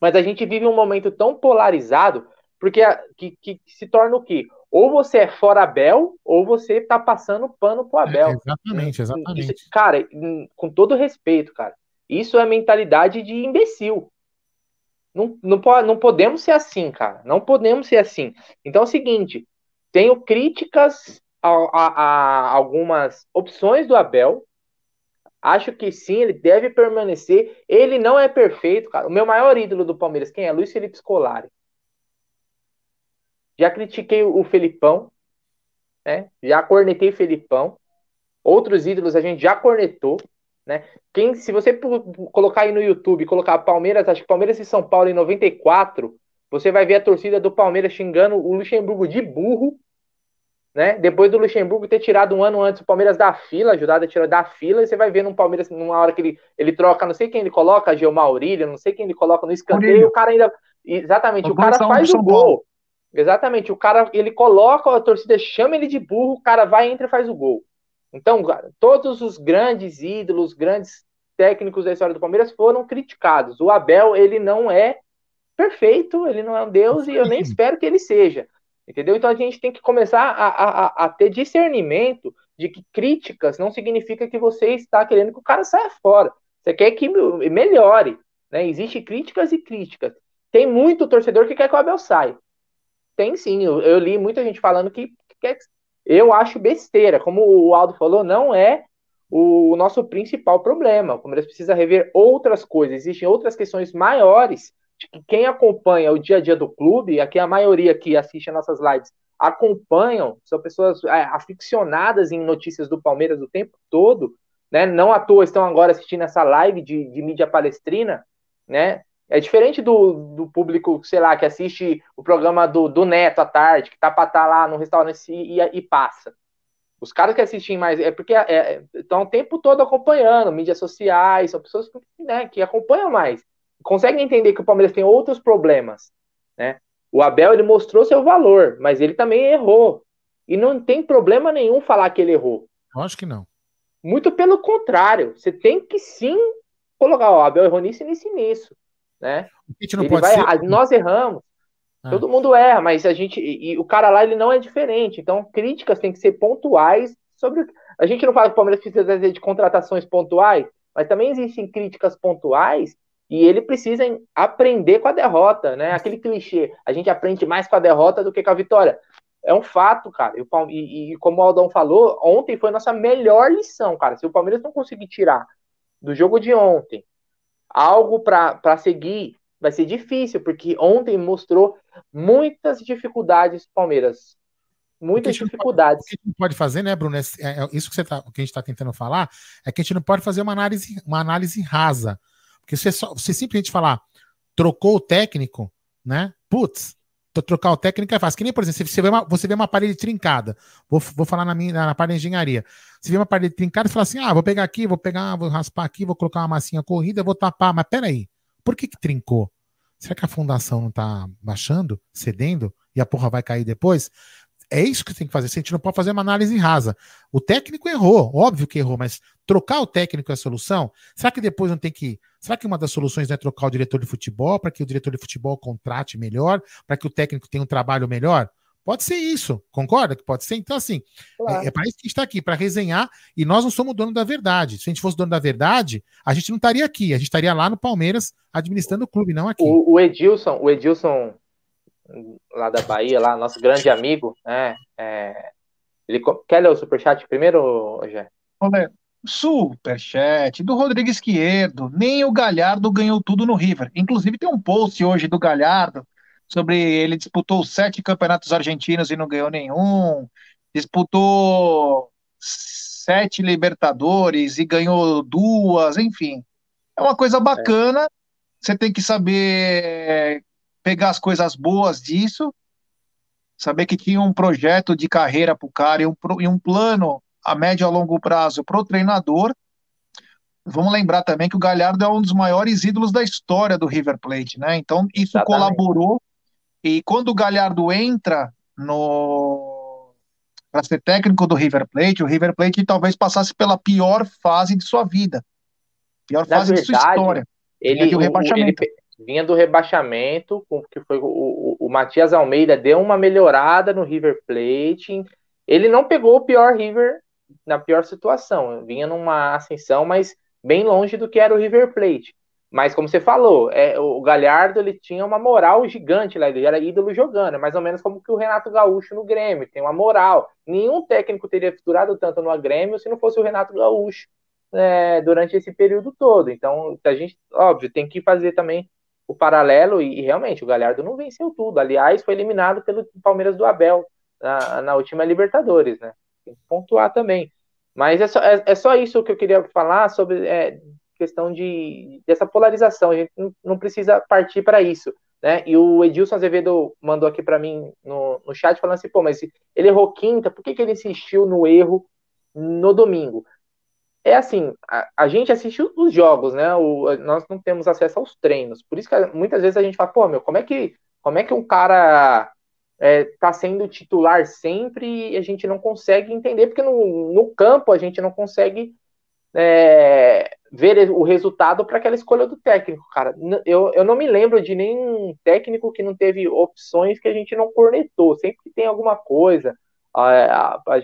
Mas a gente vive um momento tão polarizado, porque a, que, que, se torna o quê? Ou você é fora Abel, ou você tá passando pano pro Abel. É, exatamente, exatamente. Isso, cara, com todo respeito, cara, isso é mentalidade de imbecil. Não, não, não podemos ser assim, cara. Não podemos ser assim. Então é o seguinte: tenho críticas a, a, a algumas opções do Abel. Acho que sim, ele deve permanecer. Ele não é perfeito, cara. O meu maior ídolo do Palmeiras, quem é? Luiz Felipe Scolari. Já critiquei o Felipão, né? Já cornetei o Felipão. Outros ídolos a gente já cornetou. Né? Quem, se você colocar aí no YouTube, colocar Palmeiras, acho que Palmeiras e São Paulo em 94, você vai ver a torcida do Palmeiras xingando o Luxemburgo de burro, né? Depois do Luxemburgo ter tirado um ano antes o Palmeiras da fila, ajudado a tirar da fila, e você vai ver no Palmeiras, numa hora que ele, ele troca, não sei quem ele coloca, Gilmar Maurílio, não sei quem ele coloca no escanteio, e o cara ainda. Exatamente, o cara faz o gol. Exatamente, o cara ele coloca, a torcida chama ele de burro, o cara vai, entra e faz o gol. Então, todos os grandes ídolos, grandes técnicos da história do Palmeiras foram criticados. O Abel, ele não é perfeito, ele não é um Deus e eu nem espero que ele seja. Entendeu? Então a gente tem que começar a, a, a ter discernimento de que críticas não significa que você está querendo que o cara saia fora. Você quer que melhore. Né? Existem críticas e críticas. Tem muito torcedor que quer que o Abel saia. Tem sim. Eu, eu li muita gente falando que, que quer eu acho besteira. Como o Aldo falou, não é o nosso principal problema. O Palmeiras precisa rever outras coisas. Existem outras questões maiores de que quem acompanha o dia a dia do clube, aqui a maioria que assiste as nossas lives acompanham, são pessoas é, aficionadas em notícias do Palmeiras o tempo todo, né? Não à toa estão agora assistindo essa live de, de mídia palestrina, né? É diferente do, do público, sei lá, que assiste o programa do, do Neto à tarde, que tá pra estar tá lá no restaurante e, e, passa. Os caras que assistem mais, é porque é, estão o tempo todo acompanhando, mídias sociais, são pessoas né, que acompanham mais. Conseguem entender que o Palmeiras tem outros problemas, né? O Abel, ele mostrou seu valor, mas ele também errou. E não tem problema nenhum falar que ele errou. Acho que não. Muito pelo contrário, você tem que sim colocar, o Abel errou nisso e nisso e nisso né? ele vai, ser... Nós erramos. Ah. Todo mundo erra, mas a gente. E, o cara lá ele não é diferente. Então, críticas têm que ser pontuais sobre. A gente não fala que o Palmeiras precisa de contratações pontuais, mas também existem críticas pontuais e ele precisa aprender com a derrota, né? Aquele clichê, a gente aprende mais com a derrota do que com a vitória. É um fato, cara. E, e como o Aldão falou, ontem foi a nossa melhor lição, cara. Se o Palmeiras não conseguir tirar do jogo de ontem algo para seguir vai ser difícil, porque ontem mostrou muitas dificuldades Palmeiras. Muitas dificuldades. Pode, o que a gente pode fazer, né, Bruno? É, é, isso que, você tá, que a gente está tentando falar é que a gente não pode fazer uma análise, uma análise rasa. Porque você, só, você simplesmente falar, trocou o técnico, né? Putz, trocar o técnico é fácil. Que nem, por exemplo, você vê uma, você vê uma parede trincada. Vou, vou falar na minha na parte de engenharia. Você vê uma parede trincada e fala assim: ah, vou pegar aqui, vou pegar, vou raspar aqui, vou colocar uma massinha corrida, vou tapar. Mas peraí, por que, que trincou? Será que a fundação não tá baixando, cedendo, e a porra vai cair depois? É isso que você tem que fazer. Gente não pode fazer uma análise rasa. O técnico errou, óbvio que errou, mas trocar o técnico é a solução? Será que depois não tem que. Será que uma das soluções é trocar o diretor de futebol para que o diretor de futebol contrate melhor, para que o técnico tenha um trabalho melhor? Pode ser isso, concorda que pode ser? Então, assim, claro. é, é para isso que a gente está aqui, para resenhar, e nós não somos dono da verdade. Se a gente fosse dono da verdade, a gente não estaria aqui, a gente estaria lá no Palmeiras administrando o clube, não aqui. O, o Edilson, o Edilson lá da Bahia, lá, nosso grande amigo, né? É, ele, quer ler o superchat primeiro, Jé? Olha, superchat do Rodrigo Esquerdo. Nem o Galhardo ganhou tudo no River. Inclusive tem um post hoje do Galhardo sobre ele disputou sete campeonatos argentinos e não ganhou nenhum. Disputou sete Libertadores e ganhou duas, enfim. É uma coisa bacana. É. Você tem que saber pegar as coisas boas disso, saber que tinha um projeto de carreira para o cara e um, e um plano a médio a longo prazo para o treinador. Vamos lembrar também que o Galhardo é um dos maiores ídolos da história do River Plate, né? Então isso Exatamente. colaborou. E quando o Galhardo entra no para ser técnico do River Plate, o River Plate talvez passasse pela pior fase de sua vida, pior Na fase verdade, de sua história. Ele, o, rebaixamento. Ele, vinha do rebaixamento, que foi o, o, o Matias Almeida deu uma melhorada no River Plate. Ele não pegou o pior River na pior situação, vinha numa ascensão, mas bem longe do que era o River Plate. Mas como você falou, é, o Galhardo ele tinha uma moral gigante lá, ele era ídolo jogando, é mais ou menos como que o Renato Gaúcho no Grêmio, tem uma moral. Nenhum técnico teria durado tanto no Grêmio se não fosse o Renato Gaúcho é, durante esse período todo. Então, a gente, óbvio, tem que fazer também o paralelo e, e, realmente o Galhardo não venceu tudo. Aliás, foi eliminado pelo Palmeiras do Abel na, na última Libertadores, né? Tem que pontuar também. Mas é só, é, é só isso que eu queria falar sobre é, questão de dessa polarização. A gente não, não precisa partir para isso. Né? E o Edilson Azevedo mandou aqui para mim no, no chat falando assim, pô, mas ele errou quinta, por que, que ele insistiu no erro no domingo? É assim, a, a gente assistiu os jogos, né? O, nós não temos acesso aos treinos. Por isso que muitas vezes a gente fala, pô, meu, como é que, como é que um cara é, tá sendo titular sempre e a gente não consegue entender, porque no, no campo a gente não consegue é, ver o resultado para aquela escolha do técnico, cara. Eu, eu não me lembro de nenhum técnico que não teve opções que a gente não cornetou. Sempre tem alguma coisa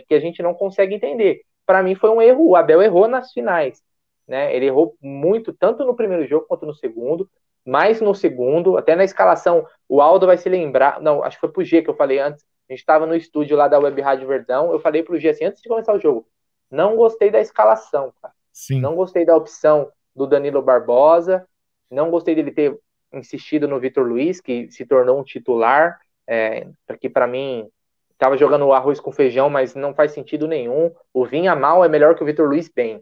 que a gente não consegue entender. Para mim foi um erro. O Abel errou nas finais. Né? Ele errou muito, tanto no primeiro jogo quanto no segundo. Mais no segundo, até na escalação, o Aldo vai se lembrar. Não, acho que foi pro G que eu falei antes. A gente estava no estúdio lá da Web Rádio Verdão. Eu falei pro G assim, antes de começar o jogo, não gostei da escalação, cara. Sim. Não gostei da opção do Danilo Barbosa. Não gostei dele ter insistido no Vitor Luiz, que se tornou um titular. É, que para mim estava jogando arroz com feijão, mas não faz sentido nenhum. O Vinha mal é melhor que o Vitor Luiz bem,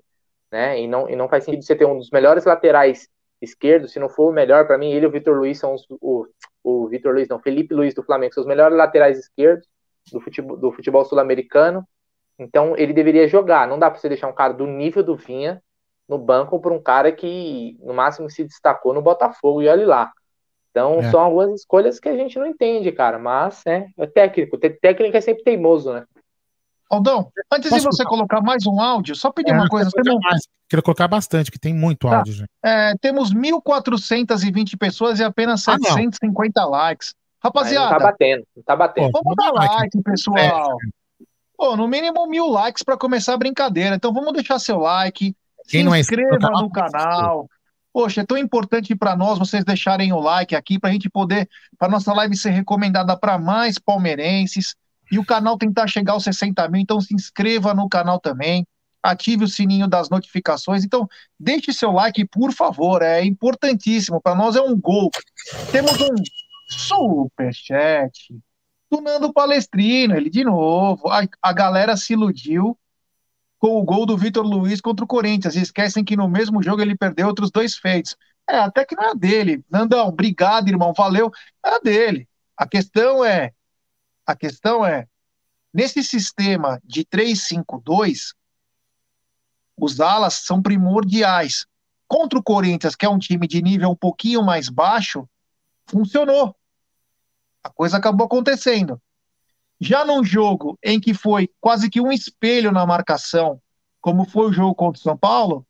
né? E não, e não faz sentido você ter um dos melhores laterais esquerdos, se não for o melhor, para mim, ele e o Vitor Luiz são os, o, o Vitor Luiz, não, Felipe Luiz do Flamengo, são os melhores laterais esquerdos do futebol, do futebol sul-americano. Então ele deveria jogar. Não dá para você deixar um cara do nível do Vinha no banco por um cara que no máximo se destacou no Botafogo e olhe lá. Então é. são algumas escolhas que a gente não entende, cara. Mas é, é técnico. Técnico é sempre teimoso, né? Aldão, antes Posso de você colocar? colocar mais um áudio, só pedir é, uma coisa. Quero, mais. quero colocar bastante, que tem muito tá. áudio. Gente. É, temos 1.420 pessoas e apenas ah, 750 não. likes. Rapaziada. não tá batendo, não tá batendo. Vamos dar like, pessoal. Pô, no mínimo mil likes para começar a brincadeira. Então vamos deixar seu like, Quem se é inscreva é no canal. Poxa, é tão importante para nós vocês deixarem o like aqui para a gente poder, para nossa live ser recomendada para mais palmeirenses e o canal tentar chegar aos 60 mil. Então se inscreva no canal também, ative o sininho das notificações. Então deixe seu like, por favor, é importantíssimo. Para nós é um gol. Temos um super chat do Nando Palestrino, ele de novo. A, a galera se iludiu com o gol do Vitor Luiz contra o Corinthians. E esquecem que no mesmo jogo ele perdeu outros dois feitos. É, até que não é dele. Nandão, obrigado, irmão, valeu. É dele. A questão é, a questão é, nesse sistema de 3-5-2, os alas são primordiais. Contra o Corinthians, que é um time de nível um pouquinho mais baixo, funcionou. A coisa acabou acontecendo. Já num jogo em que foi quase que um espelho na marcação, como foi o jogo contra o São Paulo,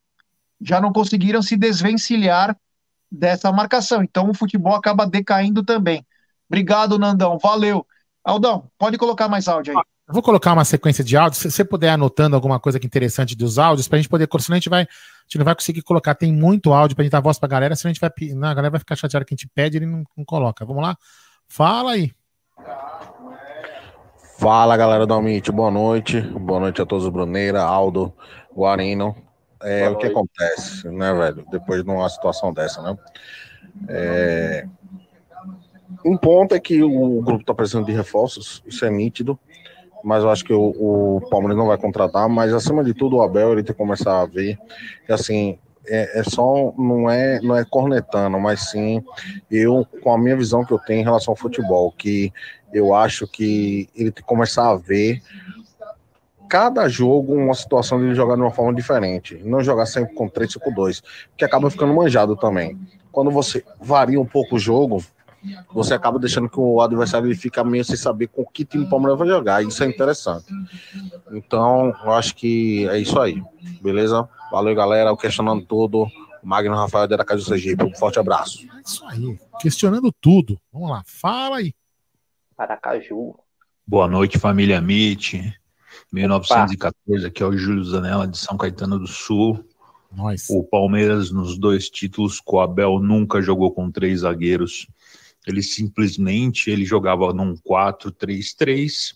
já não conseguiram se desvencilhar dessa marcação. Então o futebol acaba decaindo também. Obrigado, Nandão. Valeu. Aldão, pode colocar mais áudio aí. Eu vou colocar uma sequência de áudios. Se você puder anotando alguma coisa que interessante dos áudios, para a gente poder, senão a gente vai, a gente não vai conseguir colocar. Tem muito áudio para a gente dar voz para a galera, senão a gente vai, não, a galera vai ficar chateada que a gente pede e ele não, não coloca. Vamos lá? Fala aí. Fala galera do Amit, boa noite. Boa noite a todos, Bruneira, Aldo, Guarino. É o que acontece, né, velho? Depois de uma situação dessa, né? É... Um ponto é que o grupo tá precisando de reforços, isso é nítido, mas eu acho que o, o Palmeiras não vai contratar, mas acima de tudo o Abel ele tem que começar a ver que assim, é, é, só não é não é cornetando, mas sim eu com a minha visão que eu tenho em relação ao futebol, que eu acho que ele tem que começar a ver cada jogo uma situação de ele jogar de uma forma diferente, não jogar sempre com 3-5-2, que acaba ficando manjado também. Quando você varia um pouco o jogo, você acaba deixando que o adversário ele fica meio sem saber com que time o Palmeiras vai jogar. Isso é interessante. Então, eu acho que é isso aí. Beleza? Valeu, galera. O questionando tudo. Magno Rafael de Aracaju Sergipe. Um forte abraço. É isso aí. Questionando tudo. Vamos lá. Fala aí. Aracaju. Boa noite, família Mit. 1914, aqui é o Júlio Zanella de São Caetano do Sul. Nice. O Palmeiras, nos dois títulos, com o Abel nunca jogou com três zagueiros. Ele simplesmente ele jogava num 4-3-3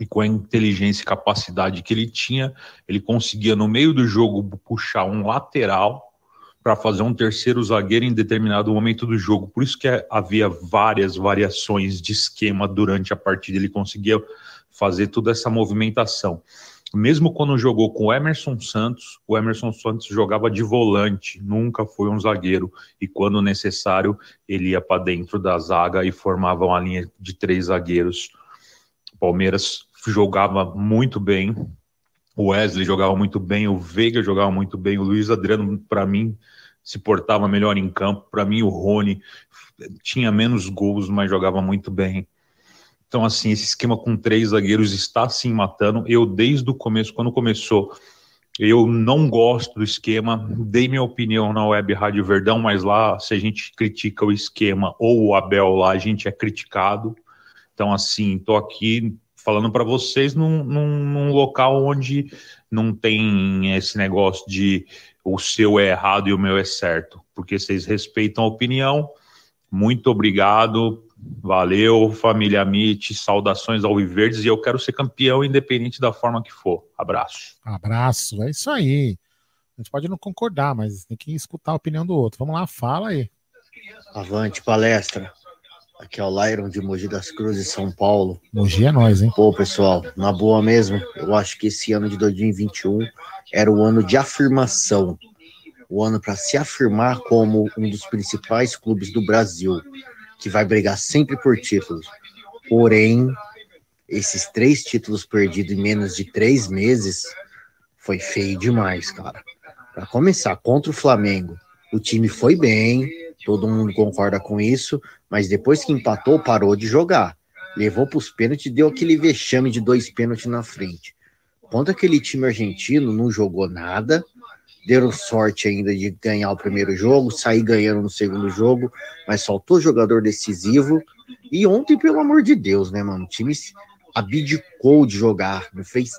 e com a inteligência e capacidade que ele tinha, ele conseguia no meio do jogo puxar um lateral para fazer um terceiro zagueiro em determinado momento do jogo. Por isso que havia várias variações de esquema durante a partida. Ele conseguia fazer toda essa movimentação. Mesmo quando jogou com o Emerson Santos, o Emerson Santos jogava de volante, nunca foi um zagueiro. E quando necessário, ele ia para dentro da zaga e formava uma linha de três zagueiros. O Palmeiras jogava muito bem, o Wesley jogava muito bem, o Veiga jogava muito bem, o Luiz Adriano, para mim, se portava melhor em campo. Para mim, o Rony tinha menos gols, mas jogava muito bem. Então, assim, esse esquema com três zagueiros está se matando. Eu, desde o começo, quando começou, eu não gosto do esquema. Dei minha opinião na Web Rádio Verdão, mas lá, se a gente critica o esquema ou o Abel lá, a gente é criticado. Então, assim, estou aqui falando para vocês num, num, num, local onde não tem esse negócio de o seu é errado e o meu é certo, porque vocês respeitam a opinião. Muito obrigado. Valeu, família Amit, saudações ao Viverdes e eu quero ser campeão independente da forma que for. Abraço. Abraço, é isso aí. A gente pode não concordar, mas tem que escutar a opinião do outro. Vamos lá, fala aí. Avante palestra. Aqui é o Lyron de Mogi das Cruzes, São Paulo. Mogi é nós, hein? Pô, pessoal, na boa mesmo, eu acho que esse ano de 2021 era o ano de afirmação. O ano para se afirmar como um dos principais clubes do Brasil que vai brigar sempre por títulos. Porém, esses três títulos perdidos em menos de três meses foi feio demais, cara. Para começar, contra o Flamengo, o time foi bem, todo mundo concorda com isso, mas depois que empatou, parou de jogar. Levou para os pênaltis deu aquele vexame de dois pênaltis na frente. Contra aquele time argentino, não jogou nada, deram sorte ainda de ganhar o primeiro jogo, sair ganhando no segundo jogo, mas faltou jogador decisivo. E ontem, pelo amor de Deus, né, mano? O time abdicou de jogar, não fez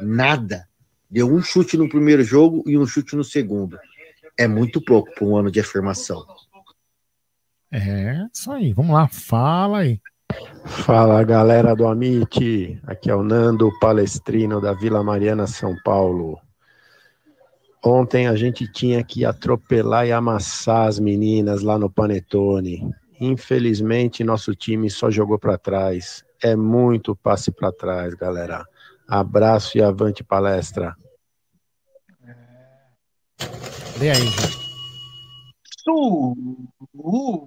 nada. Deu um chute no primeiro jogo e um chute no segundo. É muito pouco para um ano de afirmação. É, isso aí. Vamos lá, fala aí. Fala galera do Amit, aqui é o Nando Palestrino da Vila Mariana, São Paulo. Ontem a gente tinha que atropelar e amassar as meninas lá no Panetone. Infelizmente, nosso time só jogou para trás. É muito passe para trás, galera. Abraço e avante palestra. Lê aí.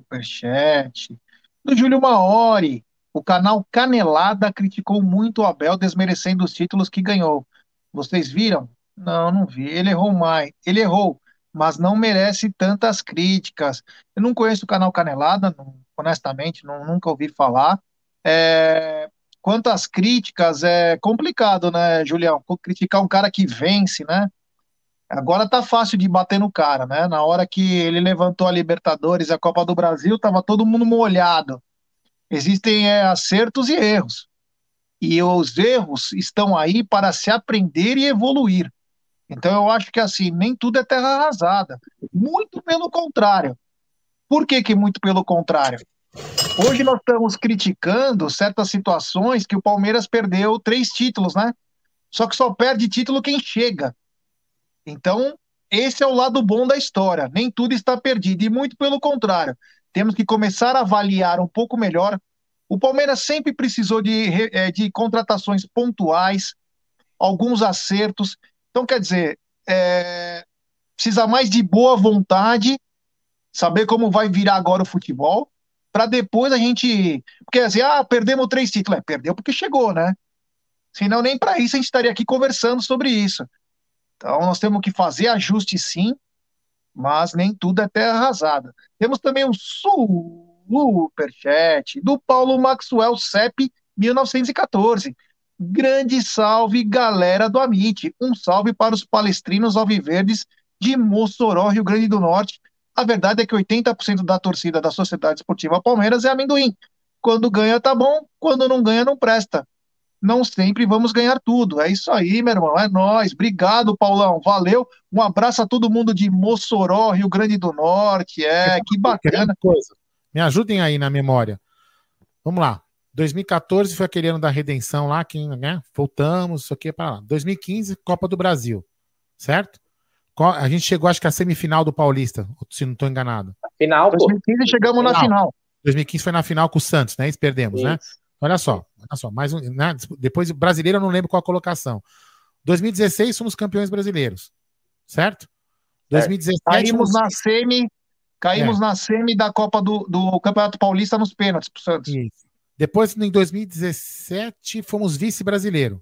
Superchat do Júlio Maori. O canal Canelada criticou muito o Abel, desmerecendo os títulos que ganhou. Vocês viram? Não, não vi. Ele errou mais. Ele errou, mas não merece tantas críticas. Eu não conheço o canal Canelada, não, honestamente, não, nunca ouvi falar. É, quanto às críticas, é complicado, né, Julião? Criticar um cara que vence, né? Agora tá fácil de bater no cara, né? Na hora que ele levantou a Libertadores e a Copa do Brasil, tava todo mundo molhado. Existem é, acertos e erros. E os erros estão aí para se aprender e evoluir. Então eu acho que assim, nem tudo é terra arrasada. Muito pelo contrário. Por que, que muito pelo contrário? Hoje nós estamos criticando certas situações que o Palmeiras perdeu três títulos, né? Só que só perde título quem chega. Então, esse é o lado bom da história. Nem tudo está perdido. E muito pelo contrário. Temos que começar a avaliar um pouco melhor. O Palmeiras sempre precisou de, eh, de contratações pontuais, alguns acertos. Então, quer dizer, é, precisa mais de boa vontade, saber como vai virar agora o futebol, para depois a gente. Porque assim, ah, perdemos três títulos. É, perdeu porque chegou, né? Senão, nem para isso a gente estaria aqui conversando sobre isso. Então, nós temos que fazer ajuste sim, mas nem tudo é terra arrasada. Temos também um superchat do Paulo Maxwell CEP 1914. Grande salve, galera do Amit. Um salve para os palestrinos alviverdes de Mossoró, Rio Grande do Norte. A verdade é que 80% da torcida da Sociedade Esportiva Palmeiras é amendoim. Quando ganha, tá bom. Quando não ganha, não presta. não sempre vamos ganhar tudo. É isso aí, meu irmão, é nós. Obrigado, Paulão, valeu. Um abraço a todo mundo de Mossoró, Rio Grande do Norte. É, que bacana. Coisa. Me ajudem aí na memória. Vamos lá. 2014 foi aquele ano da redenção lá, que, né? Voltamos, isso aqui para lá. 2015, Copa do Brasil, certo? A gente chegou, acho que a semifinal do Paulista, se não estou enganado. Final, pô. 2015 chegamos na final. 2015 foi na final com o Santos, né? E perdemos, né? Isso. né? Olha só, olha só, mais um, né? depois brasileiro eu não lembro qual a colocação. 2016 somos campeões brasileiros, certo? 2017 caímos na semi, caímos é. na semi da Copa do, do Campeonato Paulista nos pênaltis pro Santos. Isso. Depois em 2017 fomos vice-brasileiro.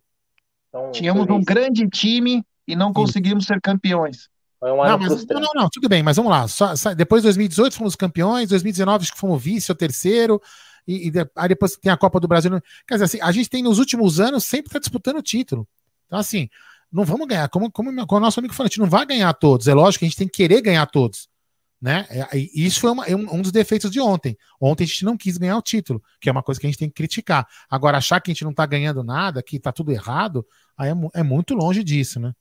Então, Tínhamos um grande time e não conseguimos ser campeões. Um não, mas, não, não, não, tudo bem, mas vamos lá. Só, só, depois de 2018 fomos campeões, 2019 acho que fomos vice ou terceiro, e, e aí depois tem a Copa do Brasil. Quer dizer, assim, a gente tem nos últimos anos sempre está disputando o título. Então, assim, não vamos ganhar. Como, como, como o nosso amigo falou, a gente não vai ganhar todos. É lógico que a gente tem que querer ganhar todos. Né? É, isso foi uma, é um, um, dos defeitos de ontem. Ontem a gente não quis ganhar o título, que é uma coisa que a gente tem que criticar. Agora, achar que a gente não está ganhando nada, que está tudo errado, aí é, é, muito longe disso, né?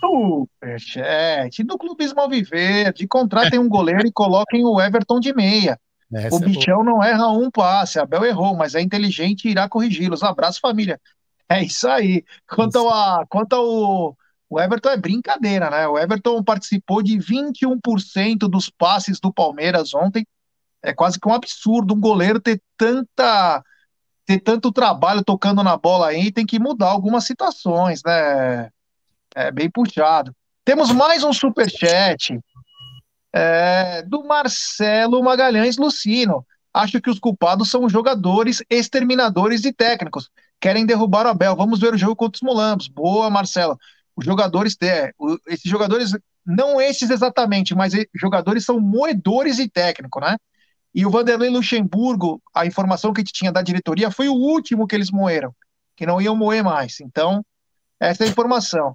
Superchat do Clubismo Alviverde. Contratem um goleiro e coloquem o Everton de meia. Essa o é bichão não erra um passe, Abel errou, mas é inteligente e irá corrigi-los. Abraço, família. É isso aí. Quanto, isso. A, quanto ao. O Everton é brincadeira, né? O Everton participou de 21% dos passes do Palmeiras ontem. É quase que um absurdo um goleiro ter tanta ter tanto trabalho tocando na bola aí, tem que mudar algumas situações, né? É bem puxado. Temos mais um super chat é, do Marcelo Magalhães Lucino. Acho que os culpados são os jogadores exterminadores e técnicos. Querem derrubar o Abel. Vamos ver o jogo contra os Mulambos. Boa, Marcelo. Os jogadores, é, esses jogadores, não esses exatamente, mas jogadores são moedores e técnico, né? E o Vanderlei Luxemburgo, a informação que a gente tinha da diretoria foi o último que eles moeram, que não iam moer mais. Então, essa é a informação.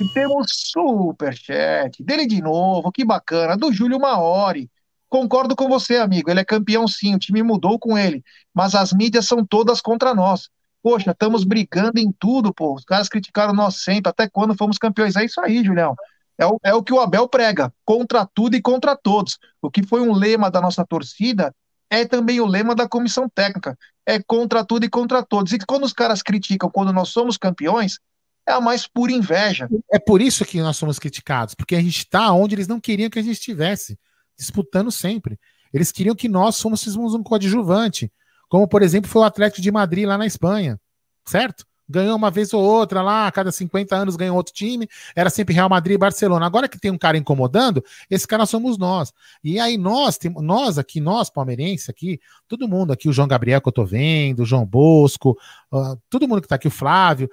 E temos superchat dele de novo, que bacana, do Júlio Maori. Concordo com você, amigo. Ele é campeão sim, o time mudou com ele. Mas as mídias são todas contra nós. Poxa, estamos brigando em tudo, pô. Os caras criticaram nós sempre. Até quando fomos campeões? É isso aí, Julião. É o, é o que o Abel prega, contra tudo e contra todos. O que foi um lema da nossa torcida é também o lema da comissão técnica. É contra tudo e contra todos. E quando os caras criticam quando nós somos campeões, é a mais pura inveja. É por isso que nós somos criticados, porque a gente está onde eles não queriam que a gente estivesse, disputando sempre. Eles queriam que nós fôssemos um coadjuvante, como por exemplo foi o Atlético de Madrid lá na Espanha, certo? ganhou uma vez ou outra lá, a cada 50 anos ganhou outro time, era sempre Real Madrid e Barcelona. Agora que tem um cara incomodando, esse cara somos nós. E aí nós, nós aqui, nós palmeirenses aqui, todo mundo aqui, o João Gabriel que eu tô vendo, o João Bosco, uh, todo mundo que tá aqui, o Flávio,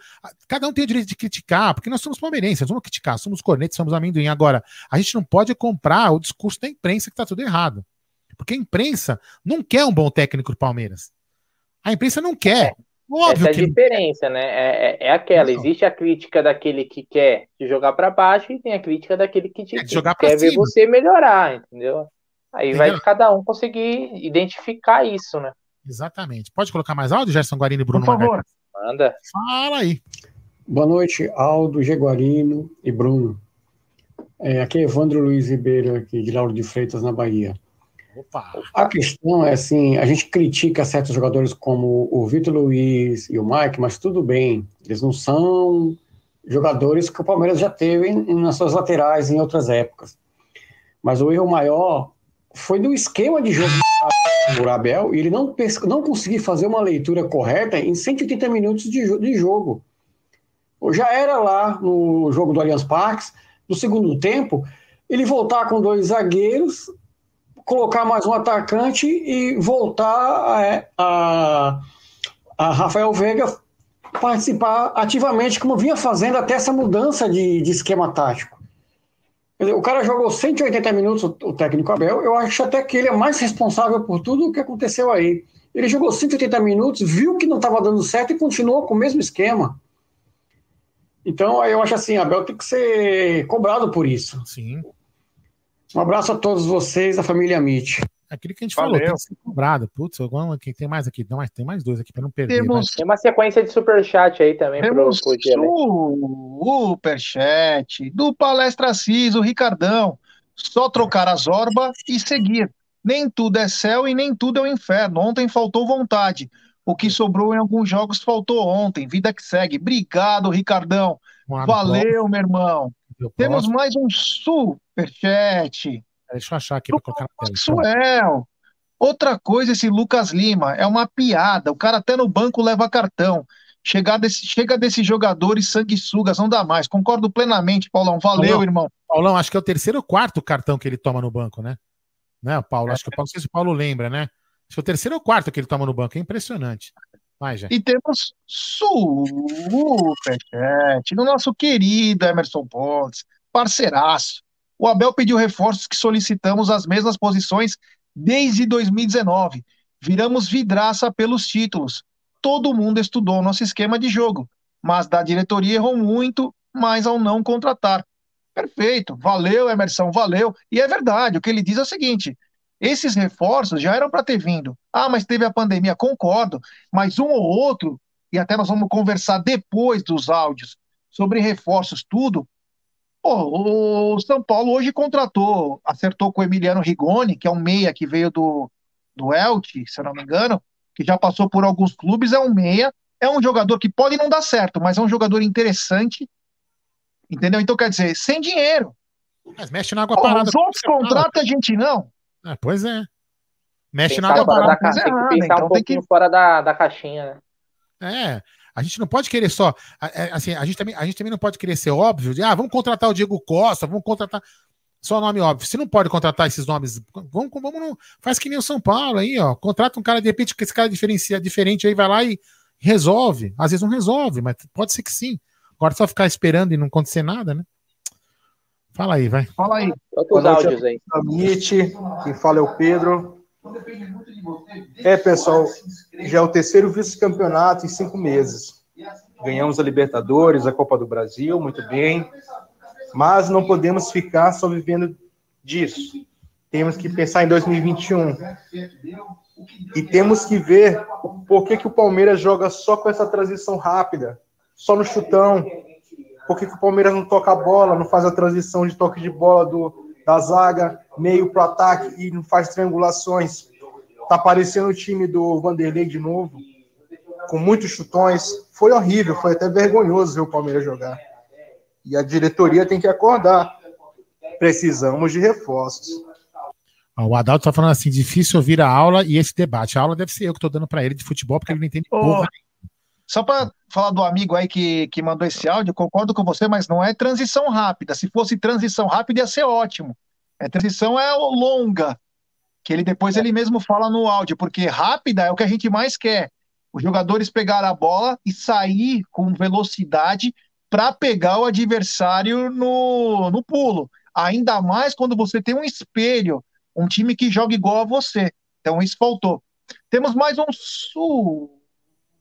cada um tem o direito de criticar, porque nós somos palmeirenses, nós vamos criticar, somos cornetes, somos amendoim. Agora, a gente não pode comprar o discurso da imprensa que tá tudo errado. Porque a imprensa não quer um bom técnico do Palmeiras. A imprensa não quer. Óbvio Essa é a diferença, né? É, é, é aquela. Não. Existe a crítica daquele que quer te jogar para baixo e tem a crítica daquele que te é que quer ver você melhorar, entendeu? Aí entendeu? vai cada um conseguir identificar isso, né? Exatamente. Pode colocar mais áudio, Gerson Guarino e Bruno Por favor. Manda. Fala aí. Boa noite, Aldo, Jaguarino e Bruno. É, aqui é Evandro Luiz Ribeiro, aqui de Lauro de Freitas, na Bahia. Opa. A questão é assim, a gente critica certos jogadores como o Vitor Luiz e o Mike, mas tudo bem, eles não são jogadores que o Palmeiras já teve nas suas laterais em outras épocas. Mas o erro maior foi no esquema de jogo do Abel e ele não, não conseguiu fazer uma leitura correta em 180 minutos de, de jogo. Já era lá no jogo do Allianz Parques, no segundo tempo, ele voltar com dois zagueiros colocar mais um atacante e voltar a, a, a Rafael Veiga participar ativamente, como vinha fazendo até essa mudança de, de esquema tático. O cara jogou 180 minutos, o técnico Abel, eu acho até que ele é mais responsável por tudo o que aconteceu aí. Ele jogou 180 minutos, viu que não estava dando certo e continuou com o mesmo esquema. Então, eu acho assim, Abel tem que ser cobrado por isso. Sim. Um abraço a todos vocês, da família Mitch. Aquele que a gente Valeu. falou, tem que ser cobrado. Putz, agora, quem tem mais aqui? Não, mas tem mais dois aqui para não perder. Temos... Tem uma sequência de superchat aí também Temos pro, pro Superchat do Palestra Cis, o Ricardão. Só trocar as orbas e seguir. Nem tudo é céu e nem tudo é o inferno. Ontem faltou vontade. O que sobrou em alguns jogos faltou ontem. Vida que segue. Obrigado, Ricardão. Valeu, meu irmão. Temos mais um superchat. Deixa eu achar aqui para colocar na tela. Outra coisa, esse Lucas Lima é uma piada. O cara até no banco leva cartão. Chegar desse, chega desses jogadores sanguessugas, não dá mais. Concordo plenamente, Paulão. Valeu, Paulão, irmão. Paulão, acho que é o terceiro ou quarto cartão que ele toma no banco, né? Né, Paulo? Acho que o Paulo, não sei se o Paulo lembra, né? Acho que é o terceiro ou quarto que ele toma no banco. É impressionante. E temos superchat no nosso querido Emerson Pontes, parceiraço. O Abel pediu reforços que solicitamos as mesmas posições desde 2019. Viramos vidraça pelos títulos. Todo mundo estudou nosso esquema de jogo, mas da diretoria errou muito, mais ao não contratar. Perfeito, valeu, Emerson, valeu. E é verdade, o que ele diz é o seguinte: esses reforços já eram para ter vindo. Ah, mas teve a pandemia, concordo, mas um ou outro, e até nós vamos conversar depois dos áudios sobre reforços, tudo, Pô, o São Paulo hoje contratou, acertou com o Emiliano Rigoni, que é um meia que veio do, do Elche, se eu não me engano, que já passou por alguns clubes, é um meia, é um jogador que pode não dar certo, mas é um jogador interessante, entendeu? Então, quer dizer, sem dinheiro. Mas mexe na água parada. Os outros contratos a gente não. É, pois é. Mexe na água parada. Da ca... Tem que pensar então um pouquinho que... fora da, da caixinha, né? É, a gente não pode querer só. É, assim, a gente, também, a gente também não pode querer ser óbvio de, ah, vamos contratar o Diego Costa, vamos contratar. Só nome óbvio. Você não pode contratar esses nomes. Vamos, vamos não, faz que nem o São Paulo aí, ó. Contrata um cara, de repente, que esse cara diferencia, diferente aí, vai lá e resolve. Às vezes não resolve, mas pode ser que sim. Agora só ficar esperando e não acontecer nada, né? Fala aí, vai. Fala aí. Outros áudios aí. quem fala é o Pedro. É, pessoal, já é o terceiro vice-campeonato em cinco meses. Ganhamos a Libertadores, a Copa do Brasil, muito bem. Mas não podemos ficar só vivendo disso. Temos que pensar em 2021. E temos que ver por que, que o Palmeiras joga só com essa transição rápida, só no chutão. Por que, que o Palmeiras não toca a bola, não faz a transição de toque de bola do, da zaga, meio para o ataque e não faz triangulações. Tá parecendo o time do Vanderlei de novo, com muitos chutões. Foi horrível, foi até vergonhoso ver o Palmeiras jogar. E a diretoria tem que acordar. Precisamos de reforços. O Adalto tá falando assim: difícil ouvir a aula e esse debate. A aula deve ser eu que tô dando para ele de futebol, porque ele não entende oh, porra Só para falar do amigo aí que, que mandou esse áudio, concordo com você, mas não é transição rápida. Se fosse transição rápida, ia ser ótimo. É transição é longa, que ele depois ele mesmo fala no áudio, porque rápida é o que a gente mais quer. Os jogadores pegar a bola e sair com velocidade para pegar o adversário no, no pulo. Ainda mais quando você tem um espelho, um time que joga igual a você. Então isso faltou. Temos mais um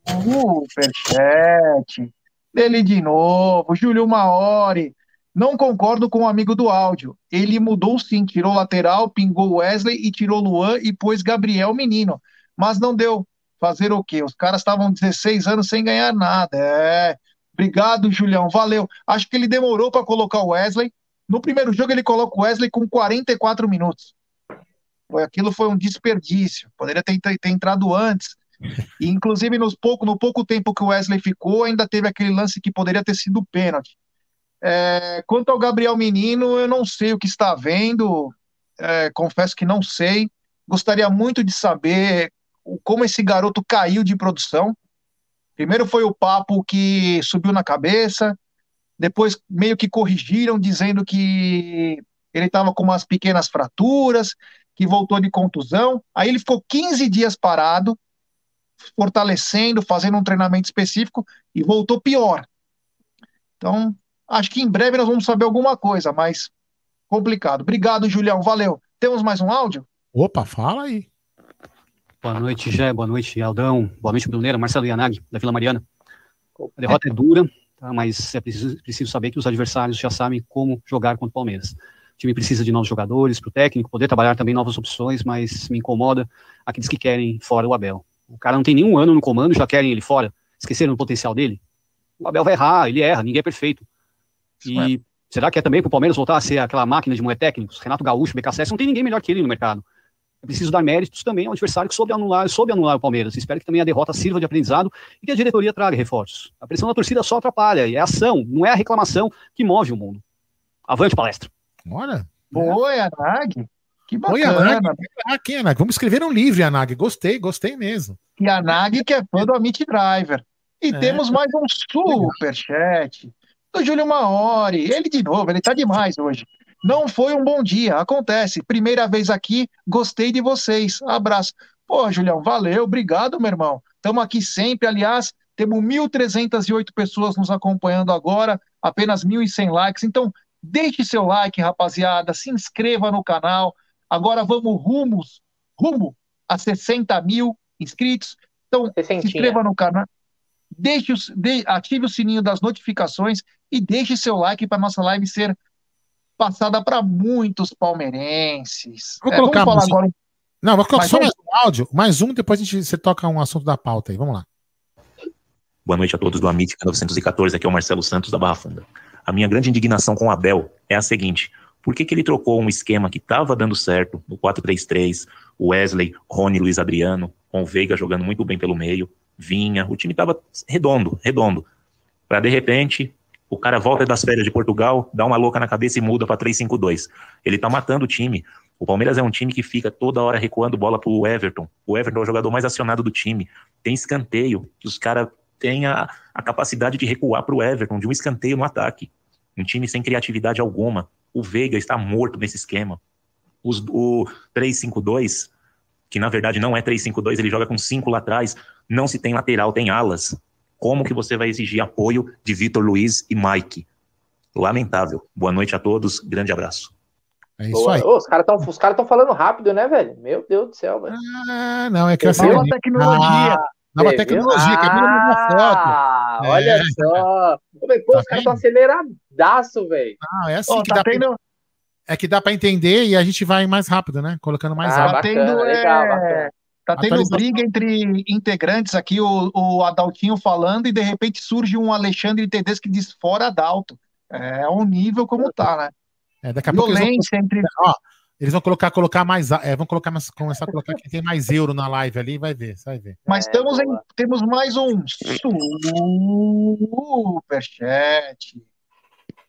superchat dele de novo, Júlio Maori. Não concordo com o amigo do áudio. Ele mudou sim, tirou lateral, pingou Wesley e tirou Luan e pôs Gabriel menino. Mas não deu. Fazer o quê? Os caras estavam 16 anos sem ganhar nada. É. Obrigado, Julião. Valeu. Acho que ele demorou para colocar o Wesley. No primeiro jogo ele coloca o Wesley com 44 minutos. Aquilo foi um desperdício. Poderia ter entrado antes. Inclusive, nos pouco, no pouco tempo que o Wesley ficou, ainda teve aquele lance que poderia ter sido pênalti. É, quanto ao Gabriel Menino, eu não sei o que está vendo, é, confesso que não sei. Gostaria muito de saber como esse garoto caiu de produção. Primeiro foi o papo que subiu na cabeça, depois meio que corrigiram, dizendo que ele estava com umas pequenas fraturas, que voltou de contusão. Aí ele ficou 15 dias parado, fortalecendo, fazendo um treinamento específico e voltou pior. Então, acho que em breve nós vamos saber alguma coisa, mas complicado. Obrigado, Julião. Valeu. Temos mais um áudio? Opa, fala aí. Boa noite, Jé. Boa noite, Aldão. Boa noite, Bruneira. Marcelo Yanag, da Vila Mariana. A derrota é dura, tá? mas é preciso, preciso saber que os adversários já sabem como jogar contra o Palmeiras. time precisa de novos jogadores para o técnico, poder trabalhar também novas opções, mas me incomoda aqueles que querem fora o Abel. O cara não tem nenhum ano no comando, já querem ele fora, esqueceram o potencial dele. O Abel vai errar, ele erra, ninguém é perfeito. E é. será que é também para o Palmeiras voltar a ser aquela máquina de moer técnicos? Renato Gaúcho, BKSS, não tem ninguém melhor que ele no mercado. É preciso dar méritos também ao adversário que soube anular, soube anular o Palmeiras. Espero que também a derrota sirva de aprendizado e que a diretoria traga reforços. A pressão da torcida só atrapalha, e é a ação, não é a reclamação que move o mundo. Avante palestra. Olha. Boa, Yanag. Que bacana. Aqui, Yanag. Vamos escrever um livro, Yanag. Gostei, gostei mesmo. Yanag, que é fã do Amit Driver. E é. temos mais um superchat do Júlio Maori. Ele de novo, ele tá demais hoje. Não foi um bom dia, acontece. Primeira vez aqui, gostei de vocês. Abraço. Pô, Julião, valeu, obrigado, meu irmão. Estamos aqui sempre. Aliás, temos 1.308 pessoas nos acompanhando agora, apenas 1.100 likes. Então, deixe seu like, rapaziada. Se inscreva no canal. Agora vamos rumos, rumo a 60 mil inscritos. Então, se inscreva no canal. Deixe, de, ative o sininho das notificações e deixe seu like para nossa live ser passada para muitos palmeirenses. Vou é, colocar vamos falar agora. Não, vou colocar só mais um áudio, mais um, depois a gente, você toca um assunto da pauta aí. Vamos lá. Boa noite a todos do Amit 914, aqui é o Marcelo Santos da Barra Funda. A minha grande indignação com o Abel é a seguinte: por que, que ele trocou um esquema que estava dando certo, no 4-3-3, o Wesley, Rony, Luiz Adriano, com o Veiga jogando muito bem pelo meio, Vinha, o time estava redondo, redondo, para de repente o cara volta das férias de Portugal, dá uma louca na cabeça e muda para 3-5-2. Ele tá matando o time. O Palmeiras é um time que fica toda hora recuando bola pro Everton. O Everton é o jogador mais acionado do time. Tem escanteio, que os caras têm a, a, capacidade de recuar pro Everton, de um escanteio no ataque. Um time sem criatividade alguma. O Veiga está morto nesse esquema. Os, o 3-5-2, que na verdade não é 3-5-2, ele joga com 5 lá atrás, não se tem lateral, tem alas. Como que você vai exigir apoio de Vitor Luiz e Mike? Lamentável. Boa noite a todos, grande abraço. É isso Boa. aí. Ô, os caras estão cara falando rápido, né, velho? Meu Deus do céu, velho. Ah, não, é que essa nova tecnologia. Ah, nova tecnologia, ah, cabelo na foto. É. Olha é. só. Pô, tá os caras estão aceleradaço, velho. Não, é assim oh, que tá dá tendo... pra... É que dá para entender e a gente vai mais rápido, né? Colocando mais ah, rápido. Tá tendo, legal, é... bacana. Tá tendo briga entre integrantes aqui, o, o Adaltinho falando, e de repente surge um Alexandre Tedesco que diz fora Adalto. É um nível como tá, né? É, daqui a Violência pouco vão, entre. Ó, eles vão colocar, colocar mais. É, vão colocar, começar a colocar quem tem mais euro na live ali, vai ver, vai ver. Mas é, temos, em, temos mais um superchat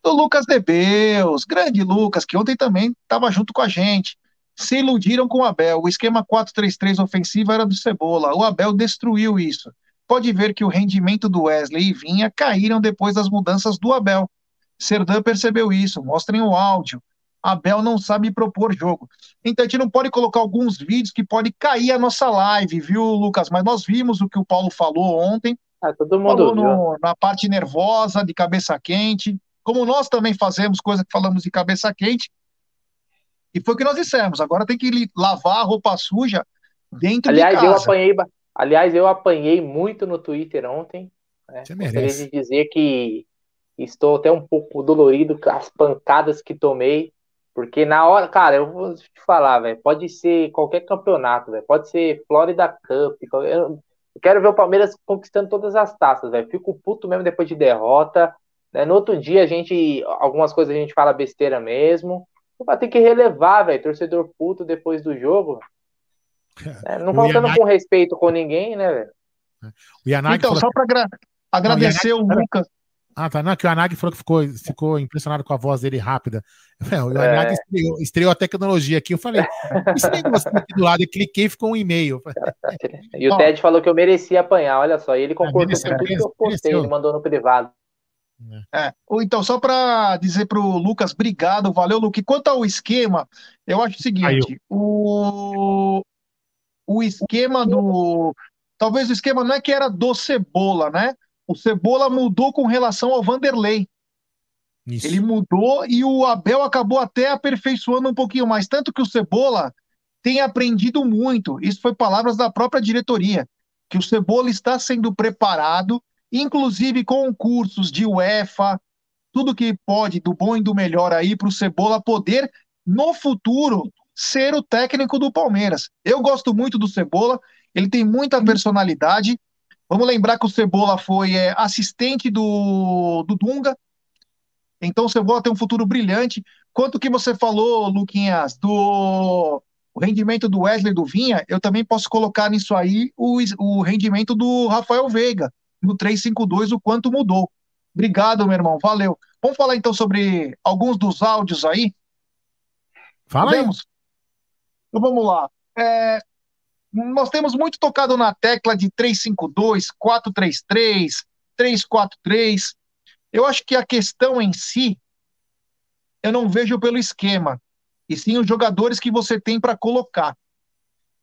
do Lucas Debeus, grande Lucas, que ontem também estava junto com a gente se iludiram com o Abel. O esquema 4-3-3 ofensivo era do Cebola. O Abel destruiu isso. Pode ver que o rendimento do Wesley e Vinha caíram depois das mudanças do Abel. Serdan percebeu isso. Mostrem o áudio. Abel não sabe propor jogo. Então a gente não pode colocar alguns vídeos que pode cair a nossa live, viu, Lucas? Mas nós vimos o que o Paulo falou ontem. Ah, todo mundo falou no, na parte nervosa, de cabeça quente. Como nós também fazemos coisa que falamos de cabeça quente, e foi o que nós dissemos. Agora tem que lavar a roupa suja dentro aliás, de casa. Eu apanhei, aliás, eu apanhei muito no Twitter ontem. Né? Você merece. de dizer que estou até um pouco dolorido com as pancadas que tomei. Porque na hora, cara, eu vou te falar, velho, pode ser qualquer campeonato, velho, pode ser Florida Cup, eu quero ver o Palmeiras conquistando todas as taças, velho. Fico puto mesmo depois de derrota. Né? No outro dia a gente, algumas coisas a gente fala besteira mesmo. Vai ter que relevar, velho. Torcedor puto depois do jogo. É, não faltando Yanagi... com respeito com ninguém, né, velho? Então, só para agra... agradecer não, o, Yanagi... o Lucas. Ah, tá. Não, que o Yanagi falou que ficou, ficou impressionado com a voz dele rápida. o Yanagi é. estreou, estreou, a tecnologia aqui. Eu falei, esse negócio aqui do lado, eu cliquei e ficou um e-mail. E o Ted falou que eu merecia apanhar, olha só. E ele concordou com tudo que eu postei, ele mandou no privado. É. Então, só para dizer para o Lucas, obrigado, valeu, Luque. Quanto ao esquema, eu acho o seguinte: o, o esquema do. Talvez o esquema não é que era do Cebola, né? O Cebola mudou com relação ao Vanderlei. Isso. Ele mudou e o Abel acabou até aperfeiçoando um pouquinho mais. Tanto que o Cebola tem aprendido muito. Isso foi palavras da própria diretoria. Que o Cebola está sendo preparado inclusive com cursos de UEFA, tudo que pode do bom e do melhor aí para o Cebola poder, no futuro, ser o técnico do Palmeiras. Eu gosto muito do Cebola, ele tem muita personalidade. Vamos lembrar que o Cebola foi é, assistente do, do Dunga, então o Cebola tem um futuro brilhante. Quanto que você falou, Luquinhas, do rendimento do Wesley do Vinha, eu também posso colocar nisso aí o, o rendimento do Rafael Veiga, no 352, o quanto mudou. Obrigado, meu irmão, valeu. Vamos falar então sobre alguns dos áudios aí? Fala aí. Então vamos lá. É, nós temos muito tocado na tecla de 352, 433, 343. Eu acho que a questão em si, eu não vejo pelo esquema, e sim os jogadores que você tem para colocar.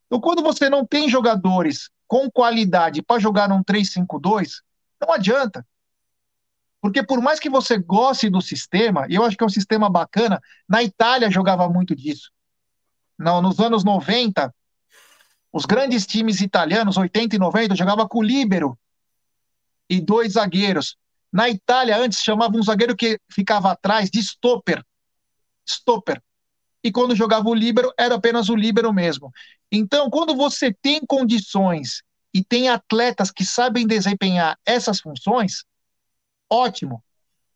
Então, quando você não tem jogadores com qualidade para jogar num 3-5-2, não adianta. Porque por mais que você goste do sistema, eu acho que é um sistema bacana, na Itália jogava muito disso. Não, nos anos 90, os grandes times italianos, 80 e 90, jogavam com o líbero e dois zagueiros. Na Itália, antes, chamava um zagueiro que ficava atrás de stopper. Stopper. E quando jogava o líbero, era apenas o líbero mesmo. Então, quando você tem condições e tem atletas que sabem desempenhar essas funções, ótimo.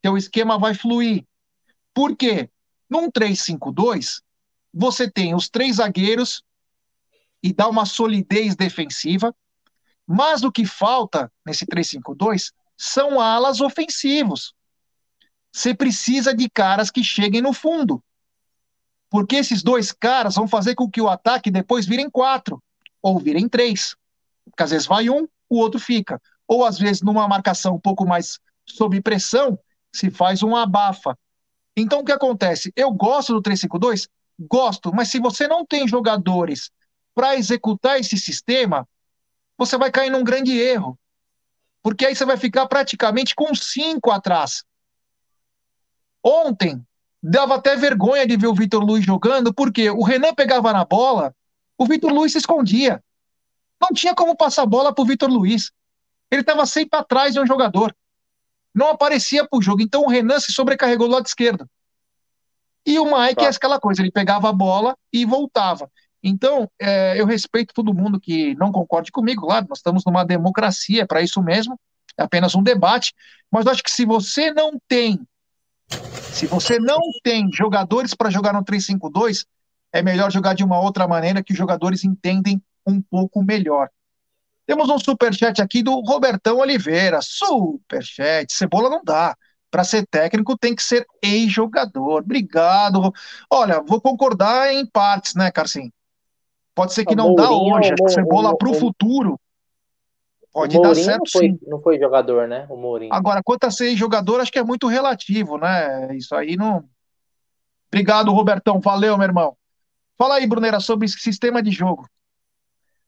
Teu esquema vai fluir. Por quê? Num 3-5-2, você tem os três zagueiros e dá uma solidez defensiva, mas o que falta nesse 3-5-2 são alas ofensivos. Você precisa de caras que cheguem no fundo. Porque esses dois caras vão fazer com que o ataque depois virem quatro, ou virem três. Porque às vezes vai um, o outro fica. Ou às vezes, numa marcação um pouco mais sob pressão, se faz um abafa. Então o que acontece? Eu gosto do 352? Gosto, mas se você não tem jogadores para executar esse sistema, você vai cair num grande erro. Porque aí você vai ficar praticamente com cinco atrás. Ontem, dava até vergonha de ver o Vitor Luiz jogando, porque o Renan pegava na bola, o Vitor Luiz se escondia. Não tinha como passar a bola para o Vitor Luiz. Ele estava sempre atrás de um jogador. Não aparecia para o jogo. Então o Renan se sobrecarregou do lado esquerdo. E o Mike tá. é aquela coisa, ele pegava a bola e voltava. Então, é, eu respeito todo mundo que não concorde comigo, claro, nós estamos numa democracia, para isso mesmo, é apenas um debate, mas eu acho que se você não tem, se você não tem jogadores para jogar no 3-5-2, é melhor jogar de uma outra maneira que os jogadores entendem um pouco melhor. Temos um superchat aqui do Robertão Oliveira. Superchat, cebola não dá. Para ser técnico tem que ser ex-jogador. Obrigado. Olha, vou concordar em partes, né, Carcinho? Pode ser que não Mourinho, dá hoje, acho que cebola para o futuro. Pode dar certo não foi, sim. Não foi jogador, né? O Mourinho. Agora, quanto a ser jogador, acho que é muito relativo, né? Isso aí não. Obrigado, Robertão. Valeu, meu irmão. Fala aí, Brunera, sobre esse sistema de jogo.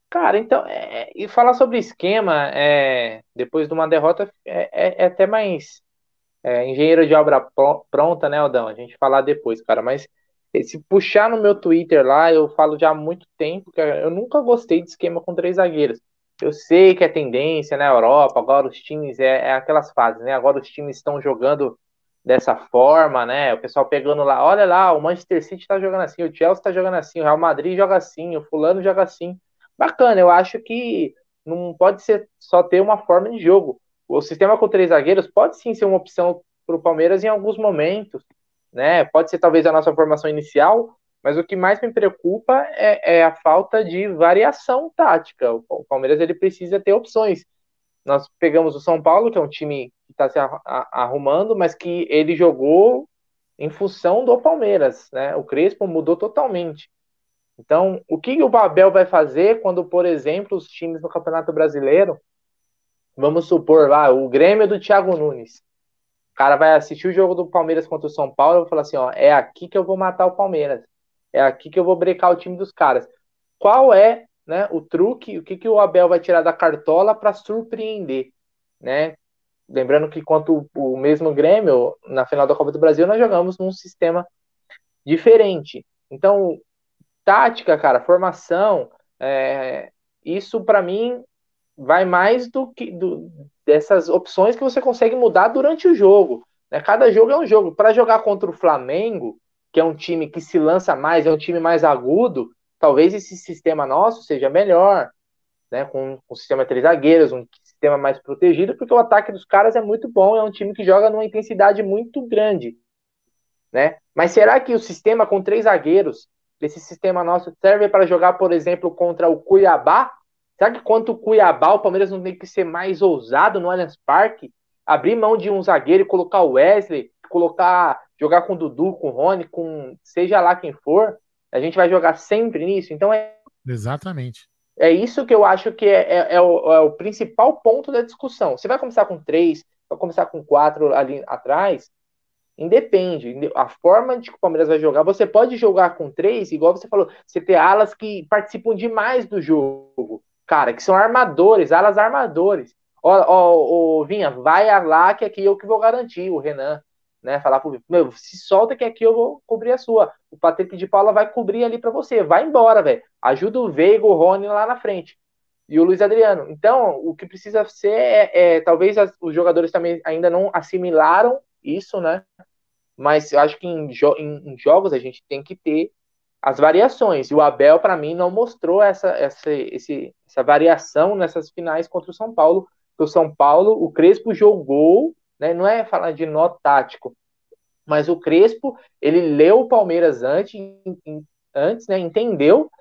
Cara, então, é, e falar sobre esquema, é, depois de uma derrota, é, é, é até mais é, engenheiro de obra pronta, né, Aldão? A gente falar depois, cara, mas se puxar no meu Twitter lá, eu falo já há muito tempo que eu nunca gostei de esquema com três zagueiros. Eu sei que é tendência na Europa, agora os times, é, é aquelas fases, né? Agora os times estão jogando dessa forma, né? O pessoal pegando lá, olha lá, o Manchester City tá jogando assim, o Chelsea tá jogando assim, o Real Madrid joga assim, o fulano joga assim. Bacana, eu acho que não pode ser só ter uma forma de jogo. O sistema com três zagueiros pode sim ser uma opção para o Palmeiras em alguns momentos, né? Pode ser talvez a nossa formação inicial, mas o que mais me preocupa é, é a falta de variação tática. O, Palmeiras ele precisa ter opções. Nós pegamos o São Paulo, que é um time que está se arrumando, mas que ele jogou em função do Palmeiras, né? O Crespo mudou totalmente. Então, o que o Babel vai fazer quando, por exemplo, os times no Campeonato Brasileiro, vamos supor lá, o Grêmio do Thiago Nunes, o cara vai assistir o jogo do Palmeiras contra o São Paulo e vai falar assim: ó, é aqui que eu vou matar o Palmeiras. É aqui que eu vou brecar o time dos caras. Qual é né, o truque, o que, que o Abel vai tirar da cartola para surpreender? Né? Lembrando que quanto o mesmo Grêmio, na final da Copa do Brasil, nós jogamos num sistema diferente. Então, tática, cara, formação, é, isso para mim vai mais do que do, dessas opções que você consegue mudar durante o jogo. Né? Cada jogo é um jogo. Para jogar contra o Flamengo, que é um time que se lança mais, é um time mais agudo, talvez esse sistema nosso seja melhor, né? Com, com o sistema três zagueiros, um sistema mais protegido, porque o ataque dos caras é muito bom, é um time que joga numa intensidade muito grande. Né? Mas será que o sistema com três zagueiros, esse sistema nosso, serve para jogar, por exemplo, contra o Cuiabá? Será que contra o Cuiabá o Palmeiras não tem que ser mais ousado no Allianz Parque? Abrir mão de um zagueiro e colocar o Wesley, colocar, jogar com o Dudu, com o Rony, com seja lá quem for? A gente vai jogar sempre nisso. Então é. Exatamente. É isso que eu acho que é, é, é, o, é, o, principal ponto da discussão. Você vai começar com três, vai começar com quatro ali atrás, independe. A forma de que o Palmeiras vai jogar, você pode jogar com três, igual você falou, você ter alas que participam demais do jogo, cara, que são armadores, alas armadores. Ó, ó, ó Vinha, vai lá que aqui eu que vou garantir, o Renan né? Falar pro meu, se solta que aqui eu vou cobrir a sua. O Patrick de Paula vai cobrir ali para você. Vai embora, velho. Ajuda o Veiga, o Rony lá na frente. E o Luiz Adriano. Então, o que precisa ser é, é talvez as, os jogadores também ainda não assimilaram isso, né? Mas eu acho que em, jo em, em jogos a gente tem que ter as variações. E o Abel, para mim, não mostrou essa, essa, esse, essa variação nessas finais contra o São Paulo. o São Paulo, o Crespo jogou né? Não é falar de nó tático, mas o Crespo, ele leu o Palmeiras antes, antes né? entendeu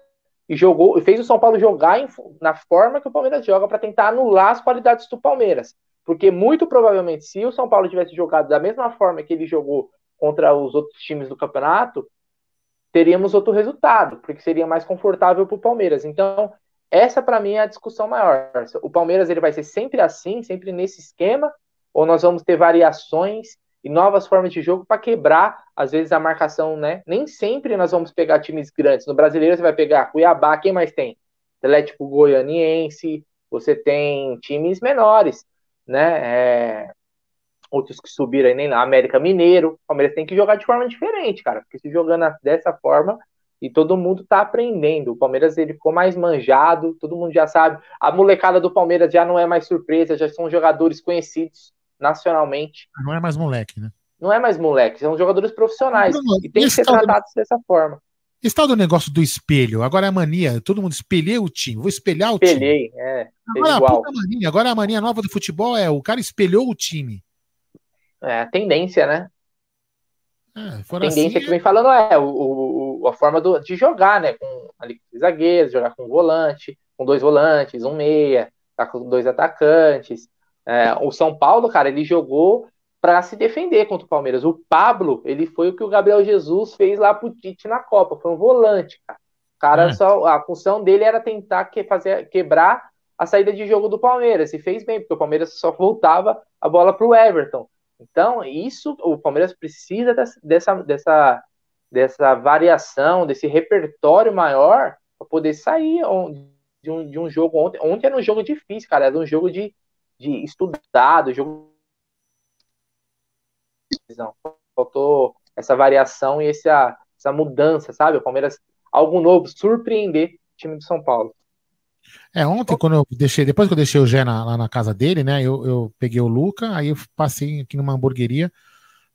e jogou, fez o São Paulo jogar em, na forma que o Palmeiras joga para tentar anular as qualidades do Palmeiras. Porque muito provavelmente, se o São Paulo tivesse jogado da mesma forma que ele jogou contra os outros times do campeonato, teríamos outro resultado, porque seria mais confortável para o Palmeiras. Então, essa para mim é a discussão maior. O Palmeiras ele vai ser sempre assim, sempre nesse esquema, ou nós vamos ter variações e novas formas de jogo para quebrar, às vezes, a marcação, né? Nem sempre nós vamos pegar times grandes. No brasileiro você vai pegar Cuiabá, quem mais tem? Atlético Goianiense, você tem times menores, né? É... Outros que subiram aí, nem lá, América Mineiro. O Palmeiras tem que jogar de forma diferente, cara, porque se jogando dessa forma, e todo mundo tá aprendendo. O Palmeiras ele ficou mais manjado, todo mundo já sabe. A molecada do Palmeiras já não é mais surpresa, já são jogadores conhecidos nacionalmente. Não é mais moleque, né? Não é mais moleque, são jogadores profissionais. Bruno, e tem que ser tratados do... dessa forma. Tal do negócio do espelho, agora é a mania, todo mundo espelhei o time, vou espelhar o Espelhei, time. é. Agora, igual. A mania, agora a mania nova do futebol é o cara espelhou o time. É, a tendência, né? É, a tendência assim, que vem falando é o, o, a forma do, de jogar, né? Com ali, zagueiros, jogar com volante, com dois volantes, um meia, tá com dois atacantes. É, o São Paulo, cara, ele jogou para se defender contra o Palmeiras. O Pablo, ele foi o que o Gabriel Jesus fez lá pro Tite na Copa, foi um volante, cara. O cara é. só a função dele era tentar que, fazer quebrar a saída de jogo do Palmeiras e fez bem, porque o Palmeiras só voltava a bola pro Everton. Então, isso o Palmeiras precisa dessa dessa dessa variação, desse repertório maior para poder sair de um, de um jogo ontem. Ontem era um jogo difícil, cara, era um jogo de de estudado, jogo. Faltou essa variação e essa, essa mudança, sabe? O Palmeiras, algo novo, surpreender o time do São Paulo. É, ontem, quando eu deixei, depois que eu deixei o Gé na, lá na casa dele, né? Eu, eu peguei o Luca, aí eu passei aqui numa hamburgueria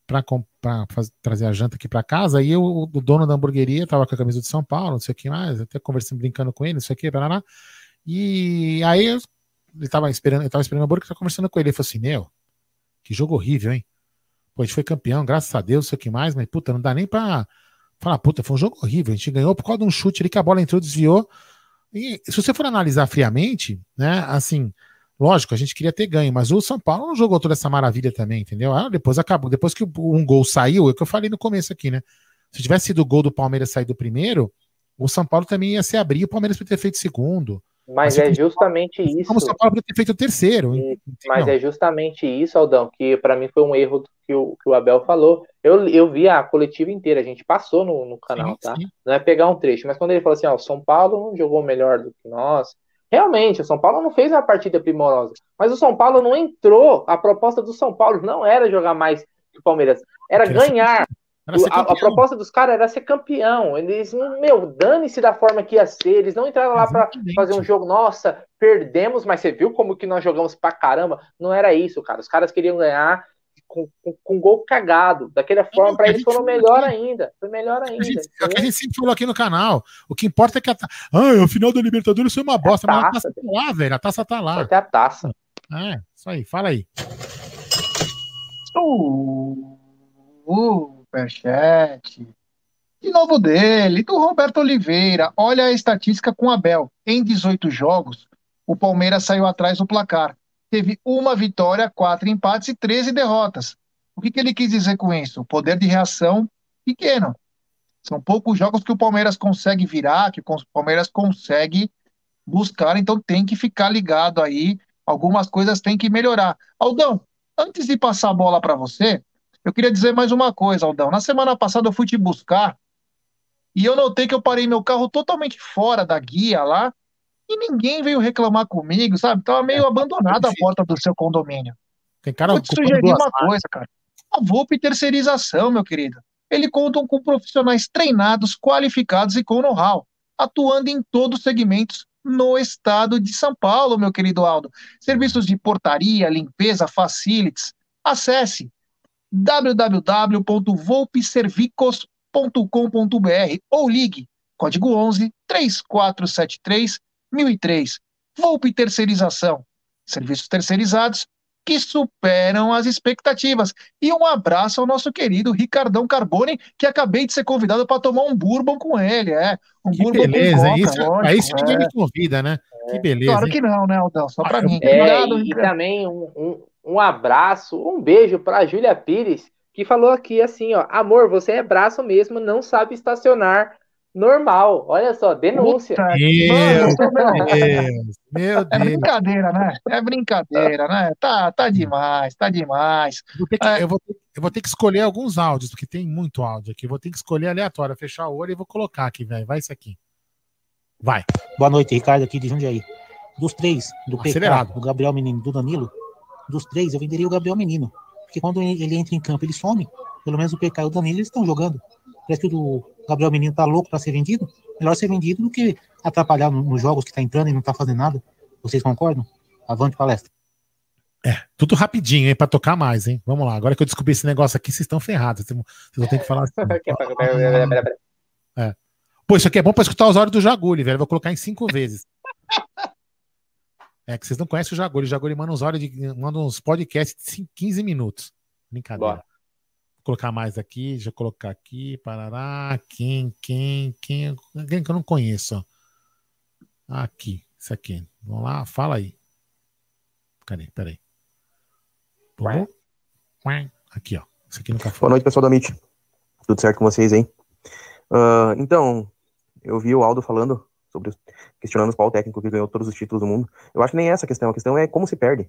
para trazer a janta aqui para casa. E eu, o dono da hamburgueria tava com a camisa de São Paulo, não sei o que mais, até conversando, brincando com ele, não sei o que, lá. E aí ele tava esperando, ele tava esperando a Borca, tava conversando com ele. Ele falou assim: Meu, que jogo horrível, hein? Pô, a gente foi campeão, graças a Deus, sei o que mais, mas puta, não dá nem pra falar, puta, foi um jogo horrível. A gente ganhou por causa de um chute ali que a bola entrou, desviou. E se você for analisar friamente, né, assim, lógico, a gente queria ter ganho, mas o São Paulo não jogou toda essa maravilha também, entendeu? Ah, depois acabou, depois que um gol saiu, é o que eu falei no começo aqui, né? Se tivesse sido o gol do Palmeiras sair do primeiro, o São Paulo também ia se abrir, o Palmeiras poderia ter feito segundo. Mas assim, é justamente isso. Como o São Paulo ter feito o terceiro. E, mas é justamente isso, Aldão, que para mim foi um erro que o, que o Abel falou. Eu, eu vi a coletiva inteira, a gente passou no, no canal, sim, tá? Sim. Não é pegar um trecho, mas quando ele falou assim: ó, o São Paulo não jogou melhor do que nós. Realmente, o São Paulo não fez uma partida primorosa, mas o São Paulo não entrou. A proposta do São Paulo não era jogar mais que o Palmeiras, era ganhar. A, a, proposta dos caras era ser campeão. Eles, meu, dane-se da forma que ia ser. Eles não entraram lá para fazer um jogo, nossa, perdemos, mas você viu como que nós jogamos pra caramba? Não era isso, cara. Os caras queriam ganhar, com, com, com gol cagado. Daquela forma, para eles foram melhor ainda. Foi melhor ainda. A gente, é o que a gente sempre falou aqui no canal. O que importa é que a, ah, o final da Libertadores foi uma bosta, é a mas taça, a taça tá lá, velho. A taça tá lá. Até a taça. É, isso aí, fala aí. Uh, uh, superchat. De novo dele, do Roberto Oliveira. Olha a estatística com Abel. Em 18 jogos, o Palmeiras saiu atrás do placar. Teve uma vitória, quatro empates e 13 derrotas. O que, que ele quis dizer com isso? O poder de reação pequeno. São poucos jogos que o Palmeiras consegue virar, que o Palmeiras consegue buscar, então tem que ficar ligado aí. Algumas coisas tem que melhorar. Aldão, antes de passar a bola para você, eu queria dizer mais uma coisa, Aldão. Na semana passada eu fui te buscar e eu notei que eu parei meu carro totalmente fora da guia lá e ninguém veio reclamar comigo, sabe? Tava meio é, abandonada a porta do seu condomínio. Tem cara Vou te sugerir uma coisa, cara. A Volpe Terceirização, meu querido. Eles contam com profissionais treinados, qualificados e com know-how, atuando em todos os segmentos no estado de São Paulo, meu querido Aldo. Serviços de portaria, limpeza, facilities. Acesse www.volpeservicos.com.br ou ligue código 11 3473 1003. Volpe Terceirização. Serviços terceirizados que superam as expectativas. E um abraço ao nosso querido Ricardão Carbone, que acabei de ser convidado para tomar um bourbon com ele. É, um que bourbon beleza, com coca, isso, lógico, aí ninguém é. me convida, né? É. Que beleza. Claro hein? que não, né, Aldão? Só para mim. É, Obrigado, e, e também um, um, um abraço, um beijo para Júlia Pires, que falou aqui assim, ó, amor, você é braço mesmo, não sabe estacionar normal. Olha só, denúncia. Puta, meu, Deus, meu Deus. É brincadeira, né? É brincadeira, né? Tá, tá demais, tá demais. Vou que, é. eu, vou ter, eu, vou ter, que escolher alguns áudios, porque tem muito áudio aqui. vou ter que escolher aleatório, fechar o olho e vou colocar aqui, velho. Vai isso aqui. Vai. Boa noite, Ricardo, aqui de Jundiaí. Dos três, do Acelerado. PK, do Gabriel Menino do Danilo, dos três, eu venderia o Gabriel Menino. Porque quando ele entra em campo, ele some. Pelo menos o PK e o Danilo, eles estão jogando. Parece que o Gabriel Menino tá louco para ser vendido. Melhor ser vendido do que atrapalhar nos jogos que tá entrando e não tá fazendo nada. Vocês concordam? Avante palestra. É, tudo rapidinho, hein, pra tocar mais, hein? Vamos lá, agora que eu descobri esse negócio aqui, vocês estão ferrados. Vocês vão ter que falar assim. é. Pô, isso aqui é bom pra escutar os áudios do Jaguli, velho. Eu vou colocar em cinco vezes. É que vocês não conhecem o Jaguli. O Jaguli manda uns áudios de, manda uns podcasts de 15 minutos. Brincadeira. Bora colocar mais aqui, deixa eu colocar aqui, parará, quem, quem, quem, alguém que eu não conheço, Aqui, isso aqui. Vamos lá, fala aí. Cadê? Peraí. Aqui, ó. Isso aqui no café. Boa noite, pessoal da MIT. Tudo certo com vocês, hein? Uh, então, eu vi o Aldo falando sobre questionando qual técnico que ganhou todos os títulos do mundo. Eu acho que nem essa a questão. A questão é como se perde.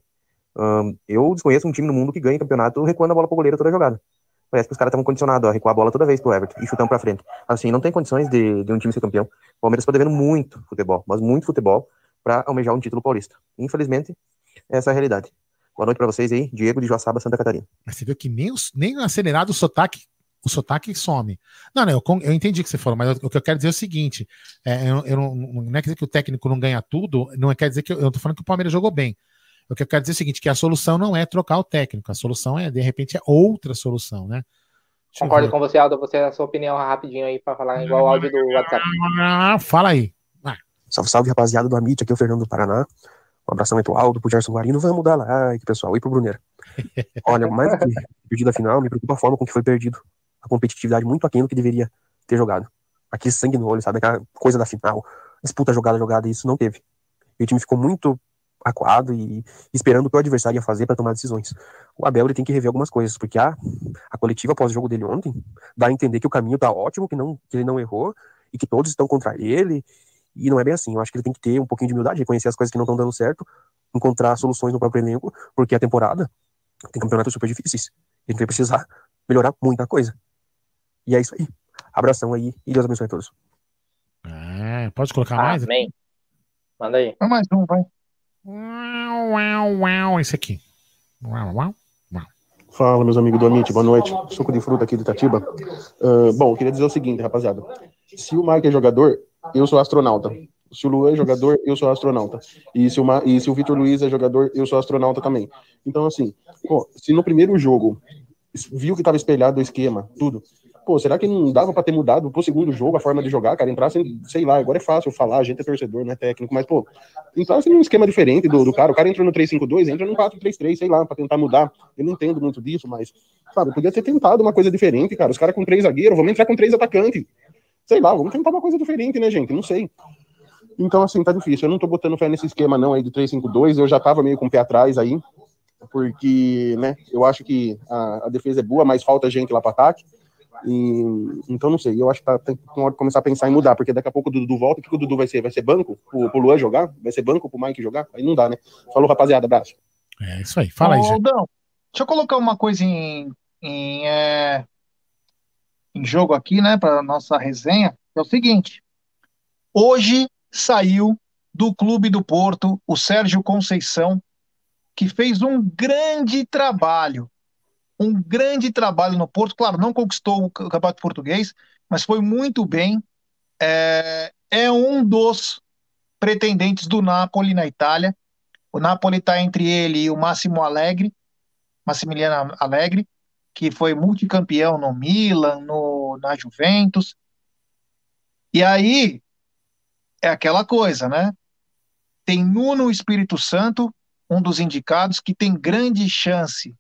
Uh, eu desconheço um time no mundo que ganha campeonato recuando a bola pro goleiro toda jogada. Parece que os caras estavam condicionados a recuar a bola toda vez pro Everton e chutando pra frente. Assim, não tem condições de, de um time ser campeão. O Palmeiras está devendo muito futebol, mas muito futebol, para almejar um título paulista. Infelizmente, essa é a realidade. Boa noite para vocês aí, Diego de Joaçaba, Santa Catarina. Mas você viu que nem, os, nem acelerado o sotaque o sotaque some. Não, não, eu, eu entendi o que você falou, mas o que eu quero dizer é o seguinte: é, eu, eu não, não, é quer dizer que o técnico não ganha tudo, não é quer dizer que eu, eu tô falando que o Palmeiras jogou bem. O que eu quero dizer é o seguinte: que a solução não é trocar o técnico, a solução é, de repente, é outra solução, né? Deixa Concordo com você, Aldo. Você a sua opinião rapidinho aí para falar igual o áudio do WhatsApp. Fala aí. Salve, salve, rapaziada do Amit, aqui é o Fernando do Paraná. Um abração aí pro Aldo, pro Gerson Guarino. Vamos dar like, pessoal, e pro Bruneiro. Olha, mais do que perdido a final, me preocupa a forma com que foi perdido. A competitividade muito aquém do que deveria ter jogado. Aqui sangue no olho, sabe? Aquela coisa da final. Disputa jogada, jogada, isso não teve. E o time ficou muito acuado e esperando o que o adversário ia fazer para tomar decisões. O Abel ele tem que rever algumas coisas, porque a, a coletiva após-jogo dele ontem dá a entender que o caminho tá ótimo, que, não, que ele não errou e que todos estão contra ele. E não é bem assim. Eu acho que ele tem que ter um pouquinho de humildade, reconhecer as coisas que não estão dando certo, encontrar soluções no próprio elenco, porque a temporada tem campeonatos super difíceis. A gente vai precisar melhorar muita coisa. E é isso aí. Abração aí e Deus abençoe a todos. É, pode colocar mais? Amém. Manda aí. Mais um, vai. Uau, uau, uau. Esse aqui. Uau, uau, uau. Fala, meus amigos do Amit, boa noite. Suco de fruta aqui do Itatiba. Uh, bom, eu queria dizer o seguinte, rapaziada. Se o Mike é jogador, eu sou astronauta. Se o Luan é jogador, eu sou astronauta. E se o, Ma... e se o Vitor Luiz é jogador, eu sou astronauta também. Então, assim, pô, se no primeiro jogo viu que estava espelhado o esquema, tudo. Pô, será que não dava para ter mudado pro segundo jogo a forma de jogar, cara? Entrasse, sei lá, agora é fácil falar, a gente é torcedor, não é técnico, mas, pô, entrasse num esquema diferente do, do cara. O cara entrou no 3-5-2, entra no 4-3-3, sei lá, para tentar mudar. Eu não entendo muito disso, mas, sabe, podia ter tentado uma coisa diferente, cara. Os caras com três zagueiros, vamos entrar com três atacantes. Sei lá, vamos tentar uma coisa diferente, né, gente? Não sei. Então, assim, tá difícil. Eu não tô botando fé nesse esquema, não, aí de 3-5-2. Eu já tava meio com o pé atrás aí, porque, né, eu acho que a, a defesa é boa, mas falta gente lá para ataque. E, então, não sei, eu acho que tá, tem que começar a pensar em mudar, porque daqui a pouco o Dudu volta, o que o Dudu vai ser? Vai ser banco pro, pro Luan jogar? Vai ser banco pro Mike jogar? Aí não dá, né? Falou, rapaziada, abraço. É isso aí, fala aí, Aldão, deixa eu colocar uma coisa em, em, é, em jogo aqui, né, para nossa resenha. É o seguinte: hoje saiu do Clube do Porto o Sérgio Conceição, que fez um grande trabalho. Um grande trabalho no Porto. Claro, não conquistou o Campeonato Português, mas foi muito bem. É, é um dos pretendentes do Napoli na Itália. O Napoli está entre ele e o Máximo Alegre, Massimiliano Alegre, que foi multicampeão no Milan, no, na Juventus. E aí é aquela coisa, né? Tem Nuno Espírito Santo, um dos indicados, que tem grande chance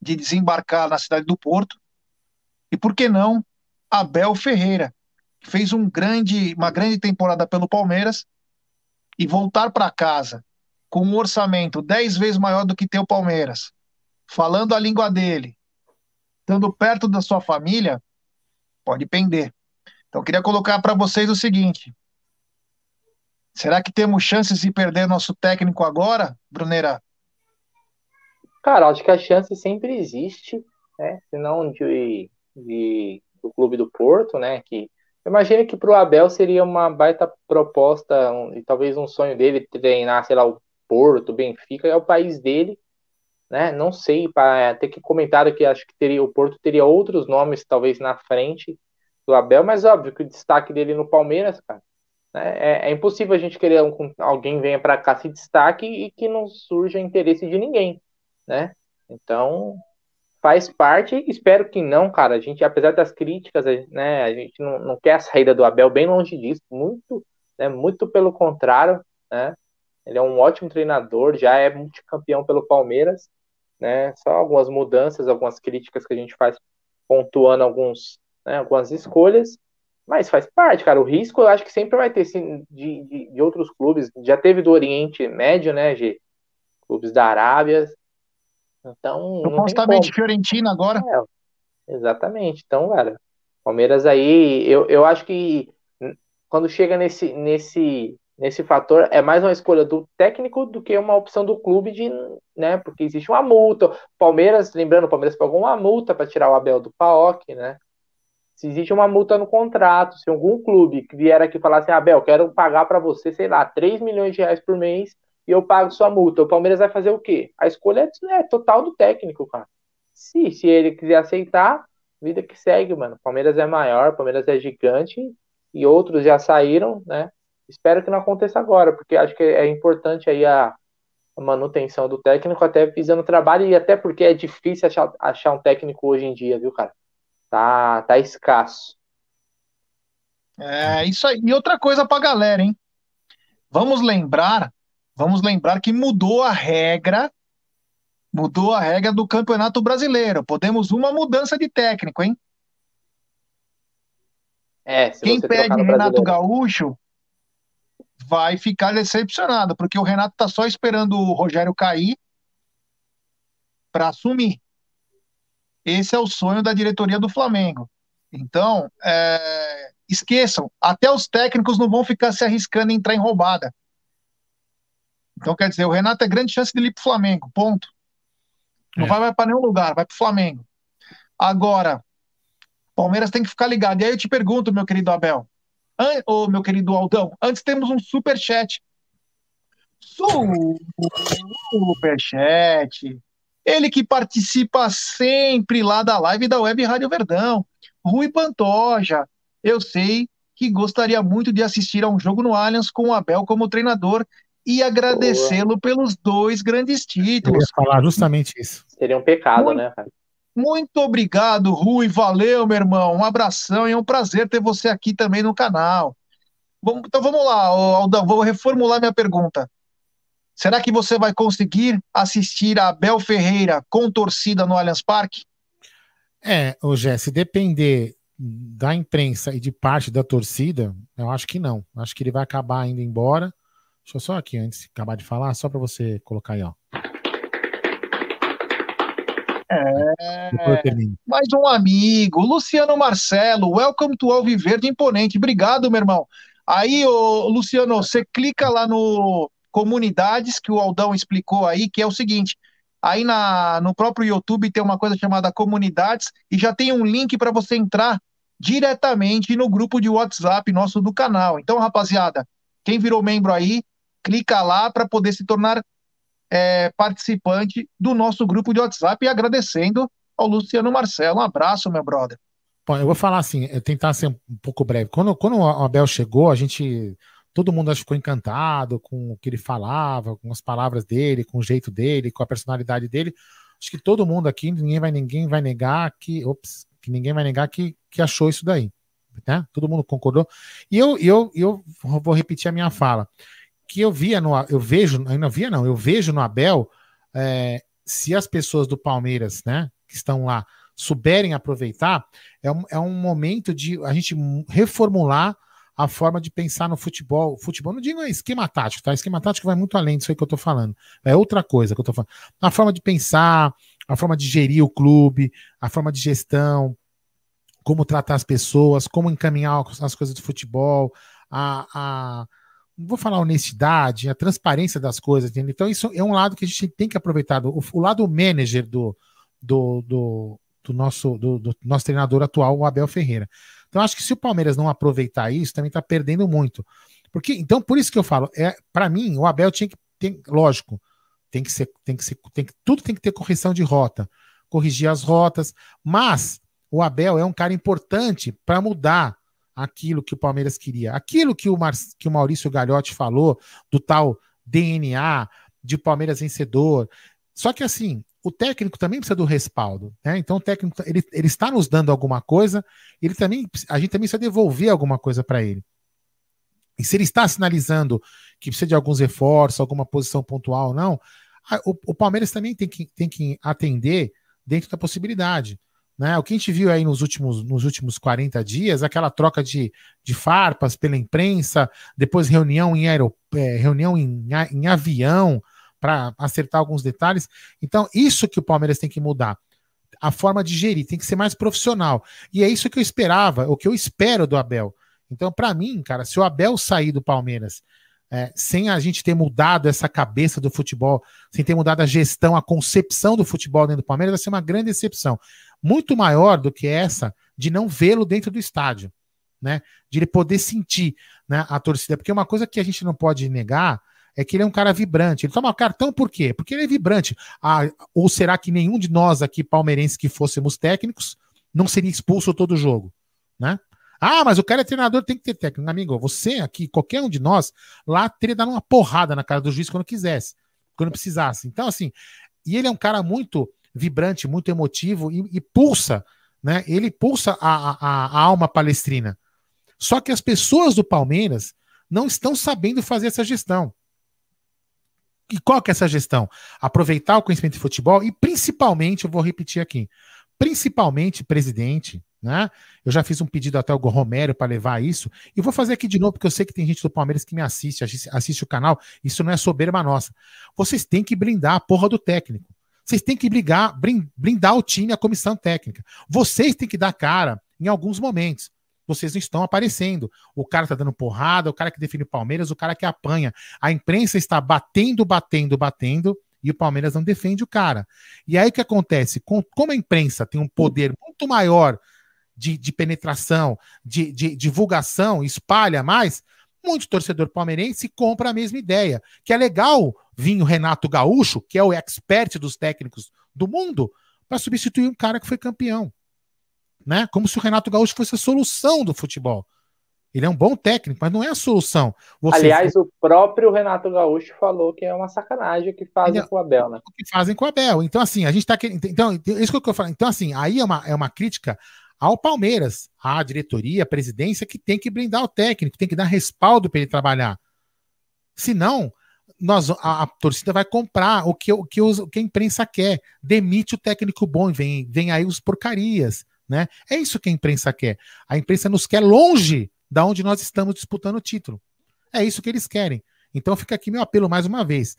de desembarcar na cidade do Porto. E por que não Abel Ferreira, que fez um grande, uma grande temporada pelo Palmeiras e voltar para casa com um orçamento dez vezes maior do que tem o Palmeiras, falando a língua dele, estando perto da sua família, pode pender. Então, queria colocar para vocês o seguinte: será que temos chances de perder nosso técnico agora, Brunera? Cara, acho que a chance sempre existe, né? Se não de, de, do Clube do Porto, né? Que imagina que para o Abel seria uma baita proposta um, e talvez um sonho dele treinar, sei lá, o Porto, Benfica, é o país dele, né? Não sei, para ter que comentar que acho que teria o Porto teria outros nomes talvez na frente do Abel, mas óbvio que o destaque dele no Palmeiras, cara, né? é, é, impossível a gente querer um, alguém venha para cá se destaque e que não surja interesse de ninguém, né? Então faz parte, espero que não, cara. A gente, apesar das críticas, né, a gente não, não quer a saída do Abel, bem longe disso, muito, né, muito pelo contrário, né? Ele é um ótimo treinador, já é multicampeão pelo Palmeiras, né? Só algumas mudanças, algumas críticas que a gente faz pontuando alguns, né, algumas escolhas, mas faz parte, cara. O risco eu acho que sempre vai ter sim, de, de, de outros clubes. Já teve do Oriente Médio, né, G? Clubes da Arábia. Então. Supostamente Fiorentina agora. É, exatamente. Então, cara, Palmeiras aí, eu, eu acho que quando chega nesse, nesse nesse fator é mais uma escolha do técnico do que uma opção do clube de, né, porque existe uma multa. Palmeiras, lembrando, o Palmeiras pagou uma multa para tirar o Abel do PAOK, né? Se existe uma multa no contrato, se algum clube vier aqui falar assim, Abel, quero pagar para você, sei lá, 3 milhões de reais por mês e eu pago sua multa, o Palmeiras vai fazer o quê? A escolha é, é total do técnico, cara. Se, se ele quiser aceitar, vida que segue, mano. Palmeiras é maior, Palmeiras é gigante e outros já saíram, né? Espero que não aconteça agora, porque acho que é importante aí a, a manutenção do técnico, até visando o trabalho, e até porque é difícil achar, achar um técnico hoje em dia, viu, cara? Tá, tá escasso. É isso aí. E outra coisa pra galera, hein? Vamos lembrar, vamos lembrar que mudou a regra, mudou a regra do Campeonato Brasileiro. Podemos uma mudança de técnico, hein? É, Quem pede Renato Gaúcho vai ficar decepcionado, porque o Renato tá só esperando o Rogério cair para assumir. Esse é o sonho da diretoria do Flamengo. Então, é, esqueçam, até os técnicos não vão ficar se arriscando em entrar em roubada. Então, quer dizer, o Renato é grande chance de ir para o Flamengo, ponto. Não é. vai, para nenhum lugar, vai para o Flamengo. Agora, Palmeiras tem que ficar ligado. E aí eu te pergunto, meu querido Abel, Ô, oh, meu querido Aldão, antes temos um super chat. Super chat. Ele que participa sempre lá da live da Web Rádio Verdão. Rui Pantoja. Eu sei que gostaria muito de assistir a um jogo no Allianz com o Abel como treinador e agradecê-lo pelos dois grandes títulos. Eu ia falar justamente isso. Seria um pecado, muito, né, cara? Muito obrigado, Rui. Valeu, meu irmão. Um abração e é um prazer ter você aqui também no canal. Bom, então vamos lá, Aldão, vou reformular minha pergunta. Será que você vai conseguir assistir a Abel Ferreira com torcida no Allianz Parque? É, o se depender da imprensa e de parte da torcida, eu acho que não. Acho que ele vai acabar indo embora. Deixa eu só aqui, antes de acabar de falar, só para você colocar aí, ó. É, mais um amigo, Luciano Marcelo, welcome to Alviverde Imponente. Obrigado, meu irmão. Aí, ô, Luciano, você clica lá no comunidades que o Aldão explicou aí, que é o seguinte: aí na, no próprio YouTube tem uma coisa chamada comunidades e já tem um link para você entrar diretamente no grupo de WhatsApp nosso do canal. Então, rapaziada, quem virou membro aí, clica lá para poder se tornar é, participante do nosso grupo de WhatsApp e agradecendo ao Luciano Marcelo. Um abraço, meu brother. Bom, eu vou falar assim, tentar ser um pouco breve. Quando, quando o Abel chegou, a gente. Todo mundo ficou encantado com o que ele falava, com as palavras dele, com o jeito dele, com a personalidade dele. Acho que todo mundo aqui, ninguém vai, ninguém vai negar que. Ops, que ninguém vai negar que, que achou isso daí. Né? Todo mundo concordou. E eu, eu, eu vou repetir a minha fala. Que eu via no. Eu vejo, ainda via, não, eu vejo no Abel é, se as pessoas do Palmeiras, né, que estão lá, souberem aproveitar, é um, é um momento de a gente reformular a forma de pensar no futebol. Futebol não digo esquema tático, tá? Esquema tático vai muito além disso aí que eu tô falando. É outra coisa que eu tô falando. A forma de pensar, a forma de gerir o clube, a forma de gestão, como tratar as pessoas, como encaminhar as coisas do futebol, a, a não vou falar honestidade, a transparência das coisas, entendeu? Então, isso é um lado que a gente tem que aproveitar. O, o lado manager do, do, do, do, nosso, do, do, nosso treinador atual, o Abel Ferreira. Então, acho que se o Palmeiras não aproveitar isso, também está perdendo muito. Porque, então, por isso que eu falo, é, para mim, o Abel tinha que. Tem, lógico, tem que ser, tem que ser, tem que, tudo tem que ter correção de rota, corrigir as rotas, mas o Abel é um cara importante para mudar aquilo que o Palmeiras queria. Aquilo que o, Mar, que o Maurício Gagliotti falou, do tal DNA, de Palmeiras vencedor. Só que assim, o técnico também precisa do respaldo, né? Então o técnico ele, ele está nos dando alguma coisa, ele também a gente também precisa devolver alguma coisa para ele. E se ele está sinalizando que precisa de alguns reforços, alguma posição pontual ou não, o, o, Palmeiras também tem que, tem que atender dentro da possibilidade. Né? O que a gente viu aí nos últimos, nos últimos 40 dias, aquela troca de, de farpas pela imprensa, depois reunião em, aerop... É, reunião em, em avião para acertar alguns detalhes. Então, isso que o Palmeiras tem que mudar. A forma de gerir tem que ser mais profissional. E é isso que eu esperava, o que eu espero do Abel. Então, para mim, cara, se o Abel sair do Palmeiras é, sem a gente ter mudado essa cabeça do futebol, sem ter mudado a gestão, a concepção do futebol dentro do Palmeiras, vai ser uma grande decepção. Muito maior do que essa de não vê-lo dentro do estádio, né? De ele poder sentir né, a torcida. Porque uma coisa que a gente não pode negar é que ele é um cara vibrante. Ele toma cartão por quê? Porque ele é vibrante. Ah, ou será que nenhum de nós aqui, palmeirenses, que fôssemos técnicos, não seria expulso todo jogo, né? Ah, mas o cara é treinador, tem que ter técnico. Amigo, você aqui, qualquer um de nós, lá teria dado uma porrada na cara do juiz quando quisesse, quando precisasse. Então, assim, e ele é um cara muito vibrante, muito emotivo e, e pulsa, né? Ele pulsa a, a, a alma palestrina. Só que as pessoas do Palmeiras não estão sabendo fazer essa gestão. E qual que é essa gestão? Aproveitar o conhecimento de futebol e principalmente, eu vou repetir aqui, principalmente presidente, né? Eu já fiz um pedido até o Romero para levar isso, e vou fazer aqui de novo, porque eu sei que tem gente do Palmeiras que me assiste, assiste o canal, isso não é soberba nossa. Vocês têm que blindar a porra do técnico. Vocês têm que brigar, blindar o time, a comissão técnica. Vocês têm que dar cara em alguns momentos. Vocês não estão aparecendo. O cara tá dando porrada, o cara que define o Palmeiras, o cara que apanha. A imprensa está batendo, batendo, batendo e o Palmeiras não defende o cara. E aí o que acontece? Com, como a imprensa tem um poder muito maior de, de penetração, de, de, divulgação, espalha mais, muito torcedor palmeirense compra a mesma ideia. Que é legal vir o Renato Gaúcho, que é o expert dos técnicos do mundo, para substituir um cara que foi campeão. Né? Como se o Renato Gaúcho fosse a solução do futebol. Ele é um bom técnico, mas não é a solução. Você Aliás, o próprio Renato Gaúcho falou que é uma sacanagem o que fazem com o Abel, né? O que fazem com o Abel. Então, assim, a gente tá querendo. Então, isso que eu falo. Então, assim, aí é uma, é uma crítica ao Palmeiras, à diretoria, à presidência, que tem que blindar o técnico, tem que dar respaldo para ele trabalhar. Senão, nós, a, a, torcida vai comprar o que, o, que os, o que a imprensa quer. Demite o técnico bom e vem, vem aí os porcarias. Né? É isso que a imprensa quer. A imprensa nos quer longe da onde nós estamos disputando o título. É isso que eles querem. Então fica aqui meu apelo mais uma vez.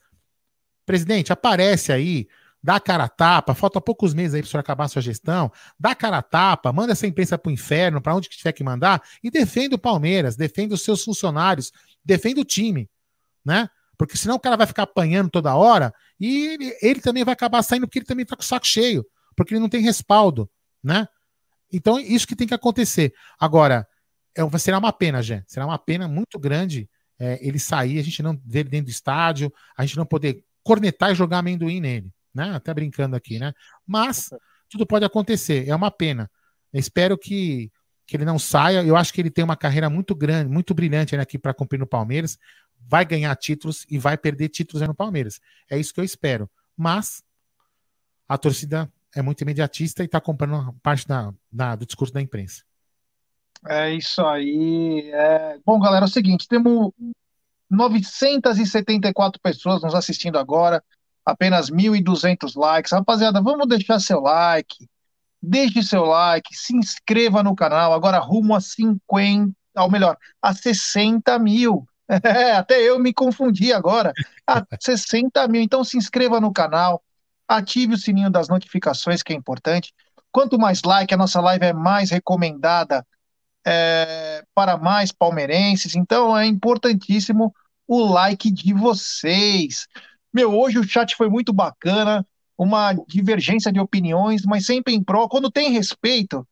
Presidente, aparece aí, dá cara a tapa, falta poucos meses aí para o senhor acabar a sua gestão, dá cara a tapa, manda essa imprensa para o inferno, para onde que tiver que mandar, e defenda o Palmeiras, defenda os seus funcionários, defenda o time, né? Porque senão o cara vai ficar apanhando toda hora e ele, ele também vai acabar saindo porque ele também está com o saco cheio, porque ele não tem respaldo, né? Então, isso que tem que acontecer. Agora, é, será uma pena, Jé. Será uma pena muito grande é, ele sair, a gente não ver ele dentro do estádio, a gente não poder cornetar e jogar amendoim nele, né? Até brincando aqui, né? Mas tudo pode acontecer, é uma pena. Eu espero que, que ele não saia. Eu acho que ele tem uma carreira muito grande, muito brilhante aqui para cumprir no Palmeiras. Vai ganhar títulos e vai perder títulos no Palmeiras. É isso que eu espero. Mas a torcida é muito imediatista e está comprando parte da, da, do discurso da imprensa. É isso aí. É... Bom, galera, é o seguinte: temos 974 pessoas nos assistindo agora, apenas 1.200 likes. Rapaziada, vamos deixar seu like, deixe seu like, se inscreva no canal. Agora rumo a 50, ou melhor, a 60 mil. É, até eu me confundi agora. A 60 mil. Então se inscreva no canal, ative o sininho das notificações, que é importante. Quanto mais like, a nossa live é mais recomendada é, para mais palmeirenses. Então é importantíssimo o like de vocês. Meu, hoje o chat foi muito bacana, uma divergência de opiniões, mas sempre em prol. Quando tem respeito,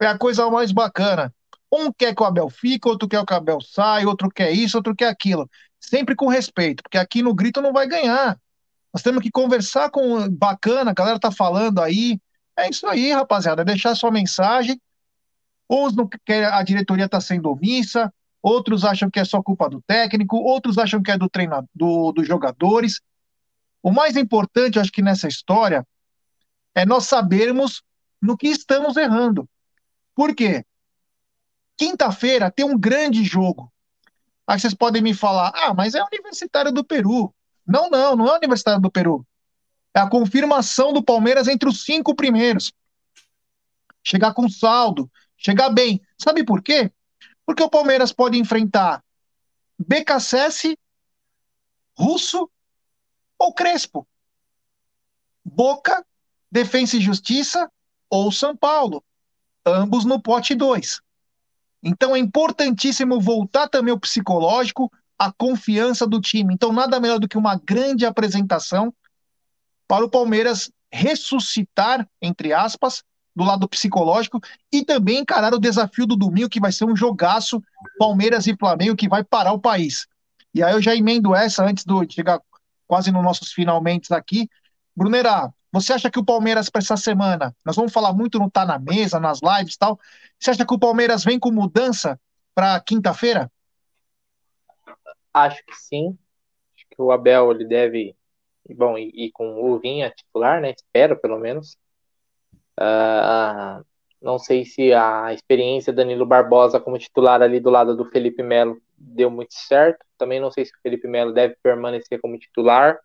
é a coisa mais bacana. Um quer que o Abel fique, outro quer que o Abel saia, outro quer isso, outro quer aquilo. Sempre com respeito, porque aqui no grito não vai ganhar. Nós temos que conversar com bacana, a galera tá falando aí. É isso aí, rapaziada. Deixar sua mensagem Uns não querem, a diretoria está sendo omissa, outros acham que é só culpa do técnico, outros acham que é do treinador, do, dos jogadores. O mais importante, acho que nessa história, é nós sabermos no que estamos errando. Por quê? Quinta-feira tem um grande jogo. Aí vocês podem me falar, ah, mas é Universitário do Peru. Não, não, não é Universitário do Peru. É a confirmação do Palmeiras entre os cinco primeiros. Chegar com saldo, chegar bem. Sabe por quê? Porque o Palmeiras pode enfrentar BKSS, Russo ou Crespo. Boca, Defensa e Justiça ou São Paulo. Ambos no pote 2. Então é importantíssimo voltar também o psicológico, a confiança do time. Então, nada melhor do que uma grande apresentação para o Palmeiras ressuscitar, entre aspas, do lado psicológico e também encarar o desafio do domingo, que vai ser um jogaço Palmeiras e Flamengo que vai parar o país. E aí eu já emendo essa antes de chegar quase nos nossos finalmente aqui. Brunera, você acha que o Palmeiras para essa semana, nós vamos falar muito no Tá na Mesa, nas lives e tal, você acha que o Palmeiras vem com mudança para quinta-feira? Acho que sim. Acho que o Abel ele deve, bom, ir com o Vinha titular, né? Espero pelo menos. Uh, não sei se a experiência Danilo Barbosa como titular ali do lado do Felipe Melo deu muito certo. Também não sei se o Felipe Melo deve permanecer como titular.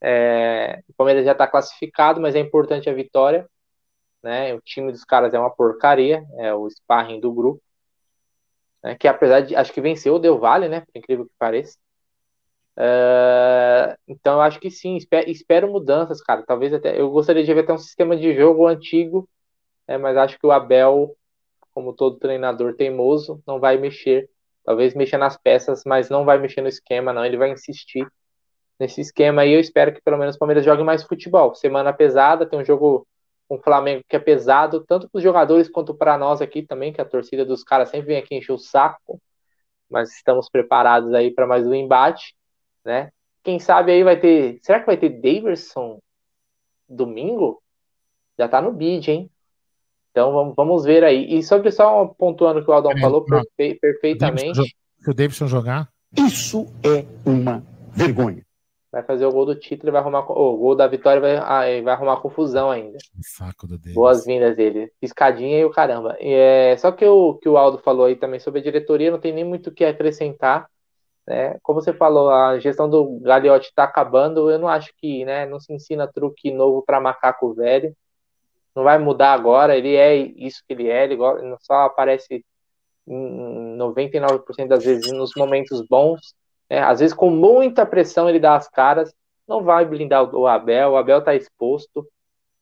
É, o Palmeiras já está classificado, mas é importante a vitória. Né? O time dos caras é uma porcaria, é o sparring do grupo. Né? Que apesar de. Acho que venceu o Del Valle, né? Por incrível que pareça. Uh, então eu acho que sim, espero, espero, mudanças, cara. Talvez até eu gostaria de ver até um sistema de jogo antigo, né, mas acho que o Abel, como todo treinador teimoso, não vai mexer. Talvez mexa nas peças, mas não vai mexer no esquema, não. Ele vai insistir nesse esquema e eu espero que pelo menos o Palmeiras jogue mais futebol. Semana pesada, tem um jogo com o Flamengo que é pesado, tanto para os jogadores quanto para nós aqui também, que a torcida dos caras sempre vem aqui encher o saco, mas estamos preparados aí para mais um embate né? Quem sabe aí vai ter. Será que vai ter Daverson domingo? Já tá no bid, hein? Então vamos, vamos ver aí. E sobre só pontuando o que o Aldão falou perfe perfeitamente. Se o Davidson jogar. Isso é uma vergonha. Vai fazer o gol do título e vai arrumar. O gol da vitória vai, ah, vai arrumar confusão ainda. Saco do Davidson. Boas-vindas dele. Piscadinha e o caramba. É, só que o que o Aldo falou aí também sobre a diretoria, não tem nem muito o que acrescentar. Né? Como você falou, a gestão do Gagliotti está acabando. Eu não acho que né, não se ensina truque novo para macaco velho. Não vai mudar agora. Ele é isso que ele é. Ele só aparece em 99% das vezes nos momentos bons. Né? Às vezes, com muita pressão, ele dá as caras. Não vai blindar o Abel. O Abel está exposto.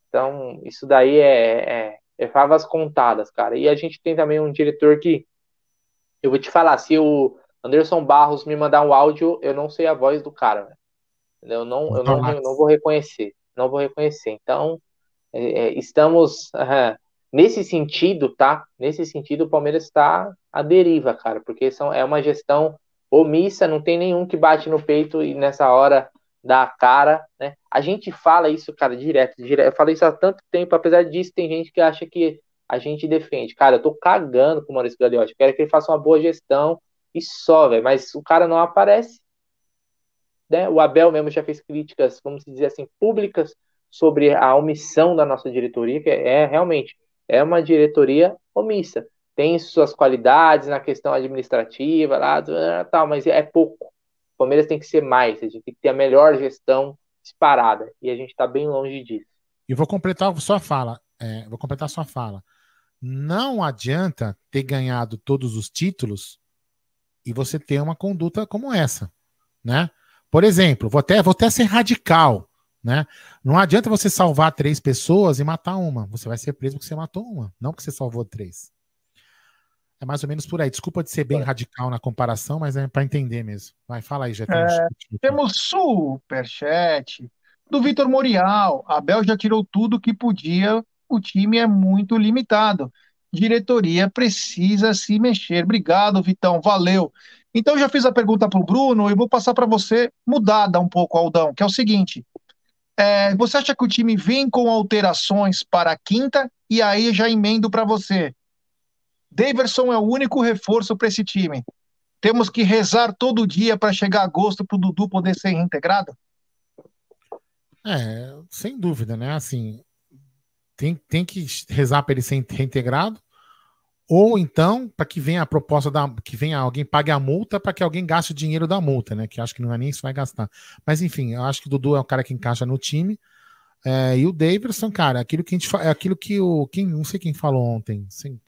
Então, isso daí é, é, é favas contadas, cara. E a gente tem também um diretor que. Eu vou te falar, se o Anderson Barros me mandar um áudio, eu não sei a voz do cara. Eu não, eu não, eu não vou reconhecer. Não vou reconhecer. Então, é, é estamos nesse sentido, tá? Nesse sentido, o Palmeiras está à deriva, cara, porque são, é uma gestão omissa, não tem nenhum que bate no peito e nessa hora dá a cara, né? A gente fala isso, cara, direto, direto. Eu falo isso há tanto tempo, apesar disso, tem gente que acha que a gente defende. Cara, eu tô cagando com o Maurício Gagliotti. Quero que ele faça uma boa gestão e só, velho. Mas o cara não aparece. Né? O Abel mesmo já fez críticas, vamos dizer assim, públicas sobre a omissão da nossa diretoria, que é, realmente é uma diretoria omissa. Tem suas qualidades na questão administrativa, lá, tal, mas é pouco. O Palmeiras tem que ser mais, a gente tem que ter a melhor gestão disparada. E a gente está bem longe disso. E vou completar sua fala. É, vou completar sua fala. Não adianta ter ganhado todos os títulos e você ter uma conduta como essa, né? Por exemplo, vou até, vou até ser radical, né? Não adianta você salvar três pessoas e matar uma. Você vai ser preso porque você matou uma, não porque você salvou três. É mais ou menos por aí. Desculpa de ser bem radical na comparação, mas é para entender mesmo. Vai, fala aí, já é, Temos superchat do Vitor Morial. Abel já tirou tudo que podia. O time é muito limitado diretoria precisa se mexer. Obrigado, Vitão, valeu. Então, já fiz a pergunta para o Bruno e vou passar para você mudada um pouco, Aldão, que é o seguinte: é, você acha que o time vem com alterações para a quinta? E aí já emendo para você. Daverson é o único reforço para esse time. Temos que rezar todo dia para chegar agosto para o Dudu poder ser reintegrado? É, sem dúvida, né? Assim, tem, tem que rezar para ele ser reintegrado, ou então para que venha a proposta da que venha alguém pague a multa para que alguém gaste o dinheiro da multa, né? Que acho que não é nem isso vai gastar. Mas enfim, eu acho que o Dudu é um cara que encaixa no time. É, e o Davidson, cara, aquilo que a gente é aquilo que o quem não sei quem falou ontem, assim,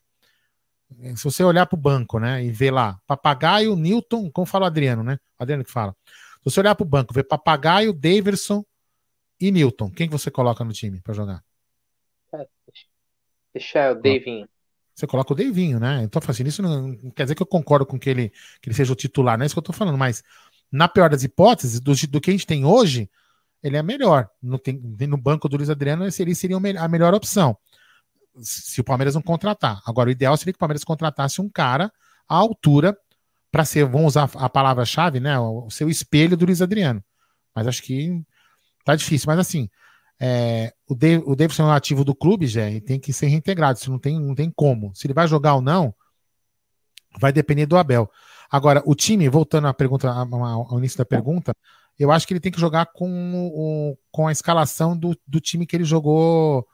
se você olhar para o banco, né, e ver lá Papagaio, Newton, como fala o Adriano, né? Adriano que fala. Se você olhar para o banco, ver Papagaio, Davidson e Newton, quem que você coloca no time para jogar? Deixa o Davinho. Você coloca o Davinho, né? Então, assim, isso não, quer dizer que eu concordo com que ele, que ele seja o titular, não é isso que eu tô falando, mas na pior das hipóteses, do, do que a gente tem hoje, ele é melhor. No, tem, no banco do Luiz Adriano, ele seria a melhor opção. Se o Palmeiras não contratar. Agora, o ideal seria que o Palmeiras contratasse um cara à altura para ser, vamos usar a palavra-chave, né? O seu espelho do Luiz Adriano. Mas acho que tá difícil. Mas assim, é, o, Dave, o Davidson é um ativo do clube, já, e tem que ser reintegrado. Isso não tem, não tem como. Se ele vai jogar ou não, vai depender do Abel. Agora, o time, voltando à pergunta, ao início da pergunta, eu acho que ele tem que jogar com, o, com a escalação do, do time que ele jogou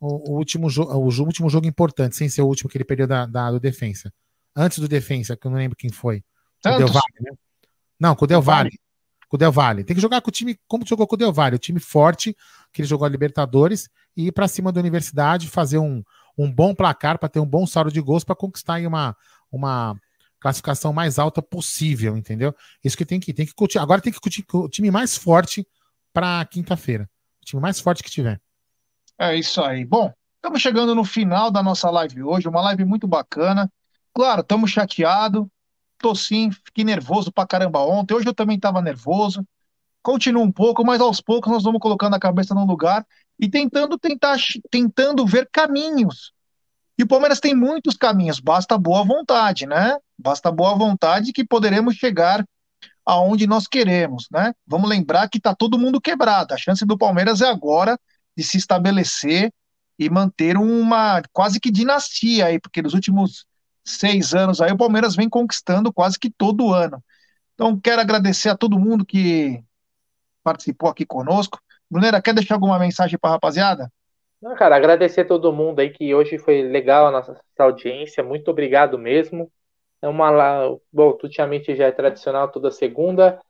o, o último, jo o, o último jogo importante, sem ser o último que ele perdeu da, da, do Defensa. Antes do Defensa, que eu não lembro quem foi. O Del Valle, né? Não, com o Del Valle com o Del Valle. Tem que jogar com o time como jogou com o Del Valle, o time forte, que ele jogou a Libertadores, e ir para cima da universidade, fazer um, um bom placar para ter um bom saldo de gols para conquistar uma, uma classificação mais alta possível, entendeu? Isso que tem que tem que curtir. Agora tem que curtir o time mais forte para quinta-feira. O time mais forte que tiver. É isso aí. Bom, estamos chegando no final da nossa live hoje, uma live muito bacana. Claro, estamos chateados, tô sim, fiquei nervoso pra caramba ontem. Hoje eu também tava nervoso. Continuo um pouco, mas aos poucos nós vamos colocando a cabeça no lugar e tentando tentar tentando ver caminhos. E o Palmeiras tem muitos caminhos, basta boa vontade, né? Basta boa vontade que poderemos chegar aonde nós queremos, né? Vamos lembrar que tá todo mundo quebrado. A chance do Palmeiras é agora de se estabelecer e manter uma quase que dinastia aí, porque nos últimos seis anos aí o Palmeiras vem conquistando quase que todo ano. Então, quero agradecer a todo mundo que participou aqui conosco. Brunera, quer deixar alguma mensagem para a rapaziada? Não, cara, agradecer a todo mundo aí que hoje foi legal a nossa audiência. Muito obrigado mesmo. É uma. Bom, Tutiamente já é tradicional toda segunda.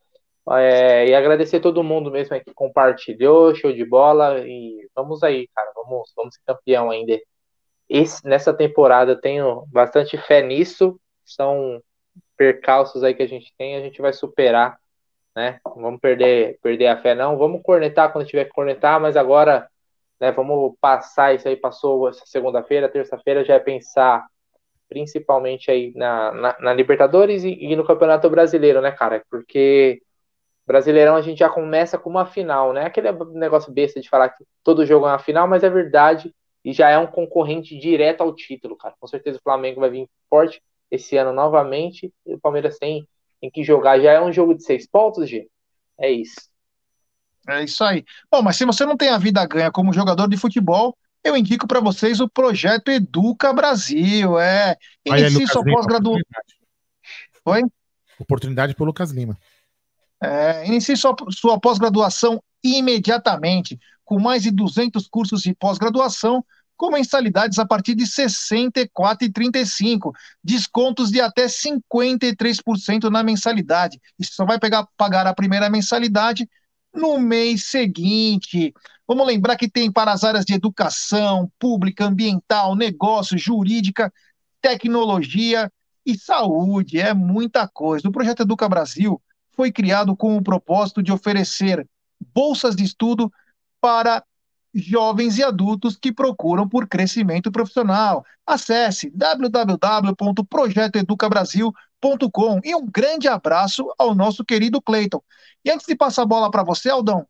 É, e agradecer a todo mundo mesmo que compartilhou, show de bola. E vamos aí, cara. Vamos, vamos ser campeão ainda. Esse, nessa temporada tenho bastante fé nisso. São percalços aí que a gente tem, a gente vai superar, né? Não vamos perder, perder a fé, não. Vamos cornetar quando tiver que cornetar, mas agora, né? Vamos passar isso aí. Passou essa segunda-feira, terça-feira já é pensar principalmente aí na, na, na Libertadores e, e, no Campeonato Brasileiro, né, cara? Porque Brasileirão a gente já começa com uma final, né? Aquele negócio besta de falar que todo jogo é uma final, mas é verdade e já é um concorrente direto ao título, cara. Com certeza o Flamengo vai vir forte esse ano novamente e o Palmeiras tem, tem que jogar. Já é um jogo de seis pontos, G? É isso. É isso aí. Bom, mas se você não tem a vida ganha como jogador de futebol, eu indico para vocês o projeto Educa Brasil. É, inicie sua pós-graduação. Foi? Oportunidade para o Lucas Lima. É, inicie sua, sua pós-graduação imediatamente, com mais de 200 cursos de pós-graduação, com mensalidades a partir de R$ 64,35, descontos de até 53% na mensalidade. Você só vai pegar, pagar a primeira mensalidade no mês seguinte. Vamos lembrar que tem para as áreas de educação, pública, ambiental, negócio, jurídica, tecnologia e saúde. É muita coisa. O projeto Educa Brasil foi criado com o propósito de oferecer bolsas de estudo para jovens e adultos que procuram por crescimento profissional. Acesse www.projetoeducabrasil.com e um grande abraço ao nosso querido Cleiton. E antes de passar a bola para você, Aldão,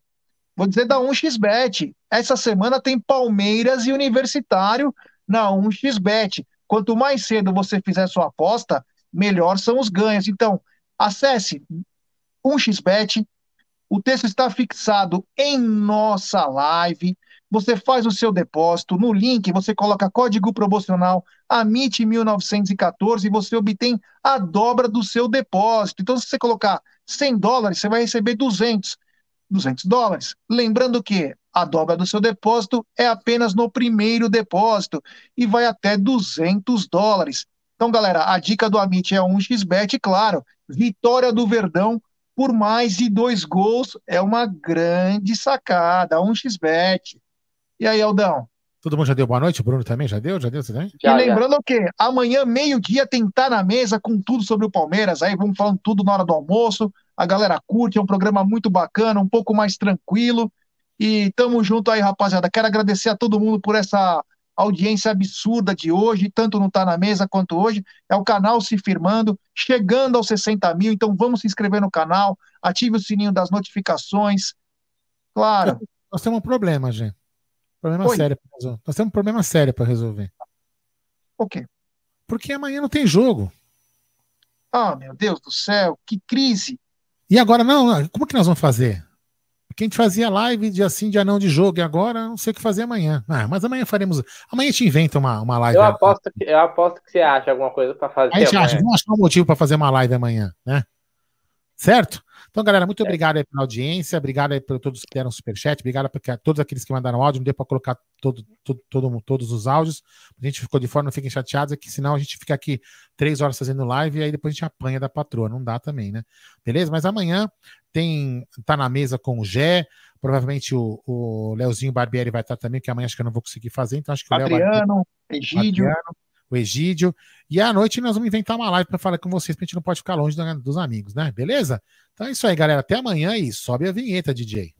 Vou dizer da 1xBet. Essa semana tem Palmeiras e Universitário na 1xBet. Quanto mais cedo você fizer sua aposta, melhor são os ganhos. Então, acesse 1xBet. O texto está fixado em nossa live. Você faz o seu depósito. No link, você coloca código promocional AMIT1914 e você obtém a dobra do seu depósito. Então, se você colocar 100 dólares, você vai receber 200. 200 dólares. Lembrando que a dobra do seu depósito é apenas no primeiro depósito e vai até 200 dólares. Então, galera, a dica do Amit é 1xBet, claro, vitória do Verdão por mais de dois gols é uma grande sacada, 1xBet. E aí, Aldão? Todo mundo já deu boa noite? O Bruno também já deu? Já deu também? E lembrando o quê? Amanhã, meio-dia, tem que estar na mesa com tudo sobre o Palmeiras. Aí vamos falando tudo na hora do almoço a galera curte, é um programa muito bacana, um pouco mais tranquilo. E tamo junto aí, rapaziada. Quero agradecer a todo mundo por essa audiência absurda de hoje, tanto não tá na mesa quanto hoje. É o canal se firmando, chegando aos 60 mil. Então vamos se inscrever no canal, ative o sininho das notificações. Claro. Nós temos um problema, gente. Problema Oi. sério pra resolver. Nós temos um problema sério para resolver. O quê? Porque amanhã não tem jogo. Ah, meu Deus do céu, que crise. E agora, não, como que nós vamos fazer? Porque a gente fazia live de assim, de anão de jogo, e agora não sei o que fazer amanhã. Ah, mas amanhã faremos. Amanhã a gente inventa uma, uma live. Eu aposto, que, eu aposto que você acha alguma coisa para fazer. A gente amanhã. acha, vamos achar um motivo para fazer uma live amanhã, né? Certo? Então, galera, muito é. obrigado aí pela audiência, obrigado aí por todos que deram superchat, obrigado a todos aqueles que mandaram áudio, não deu para colocar todo, todo, todo, todos os áudios, a gente ficou de fora, não fiquem chateados, é que senão a gente fica aqui três horas fazendo live e aí depois a gente apanha da patroa, não dá também, né? Beleza? Mas amanhã tem, tá na mesa com o Gé, provavelmente o, o Leozinho Barbieri vai estar também, que amanhã acho que eu não vou conseguir fazer, então acho que o Adriano, Léo Egídio. Adriano, o Egídio. E à noite nós vamos inventar uma live para falar com vocês, porque a gente não pode ficar longe dos amigos, né? Beleza? Então é isso aí, galera. Até amanhã e sobe a vinheta, DJ.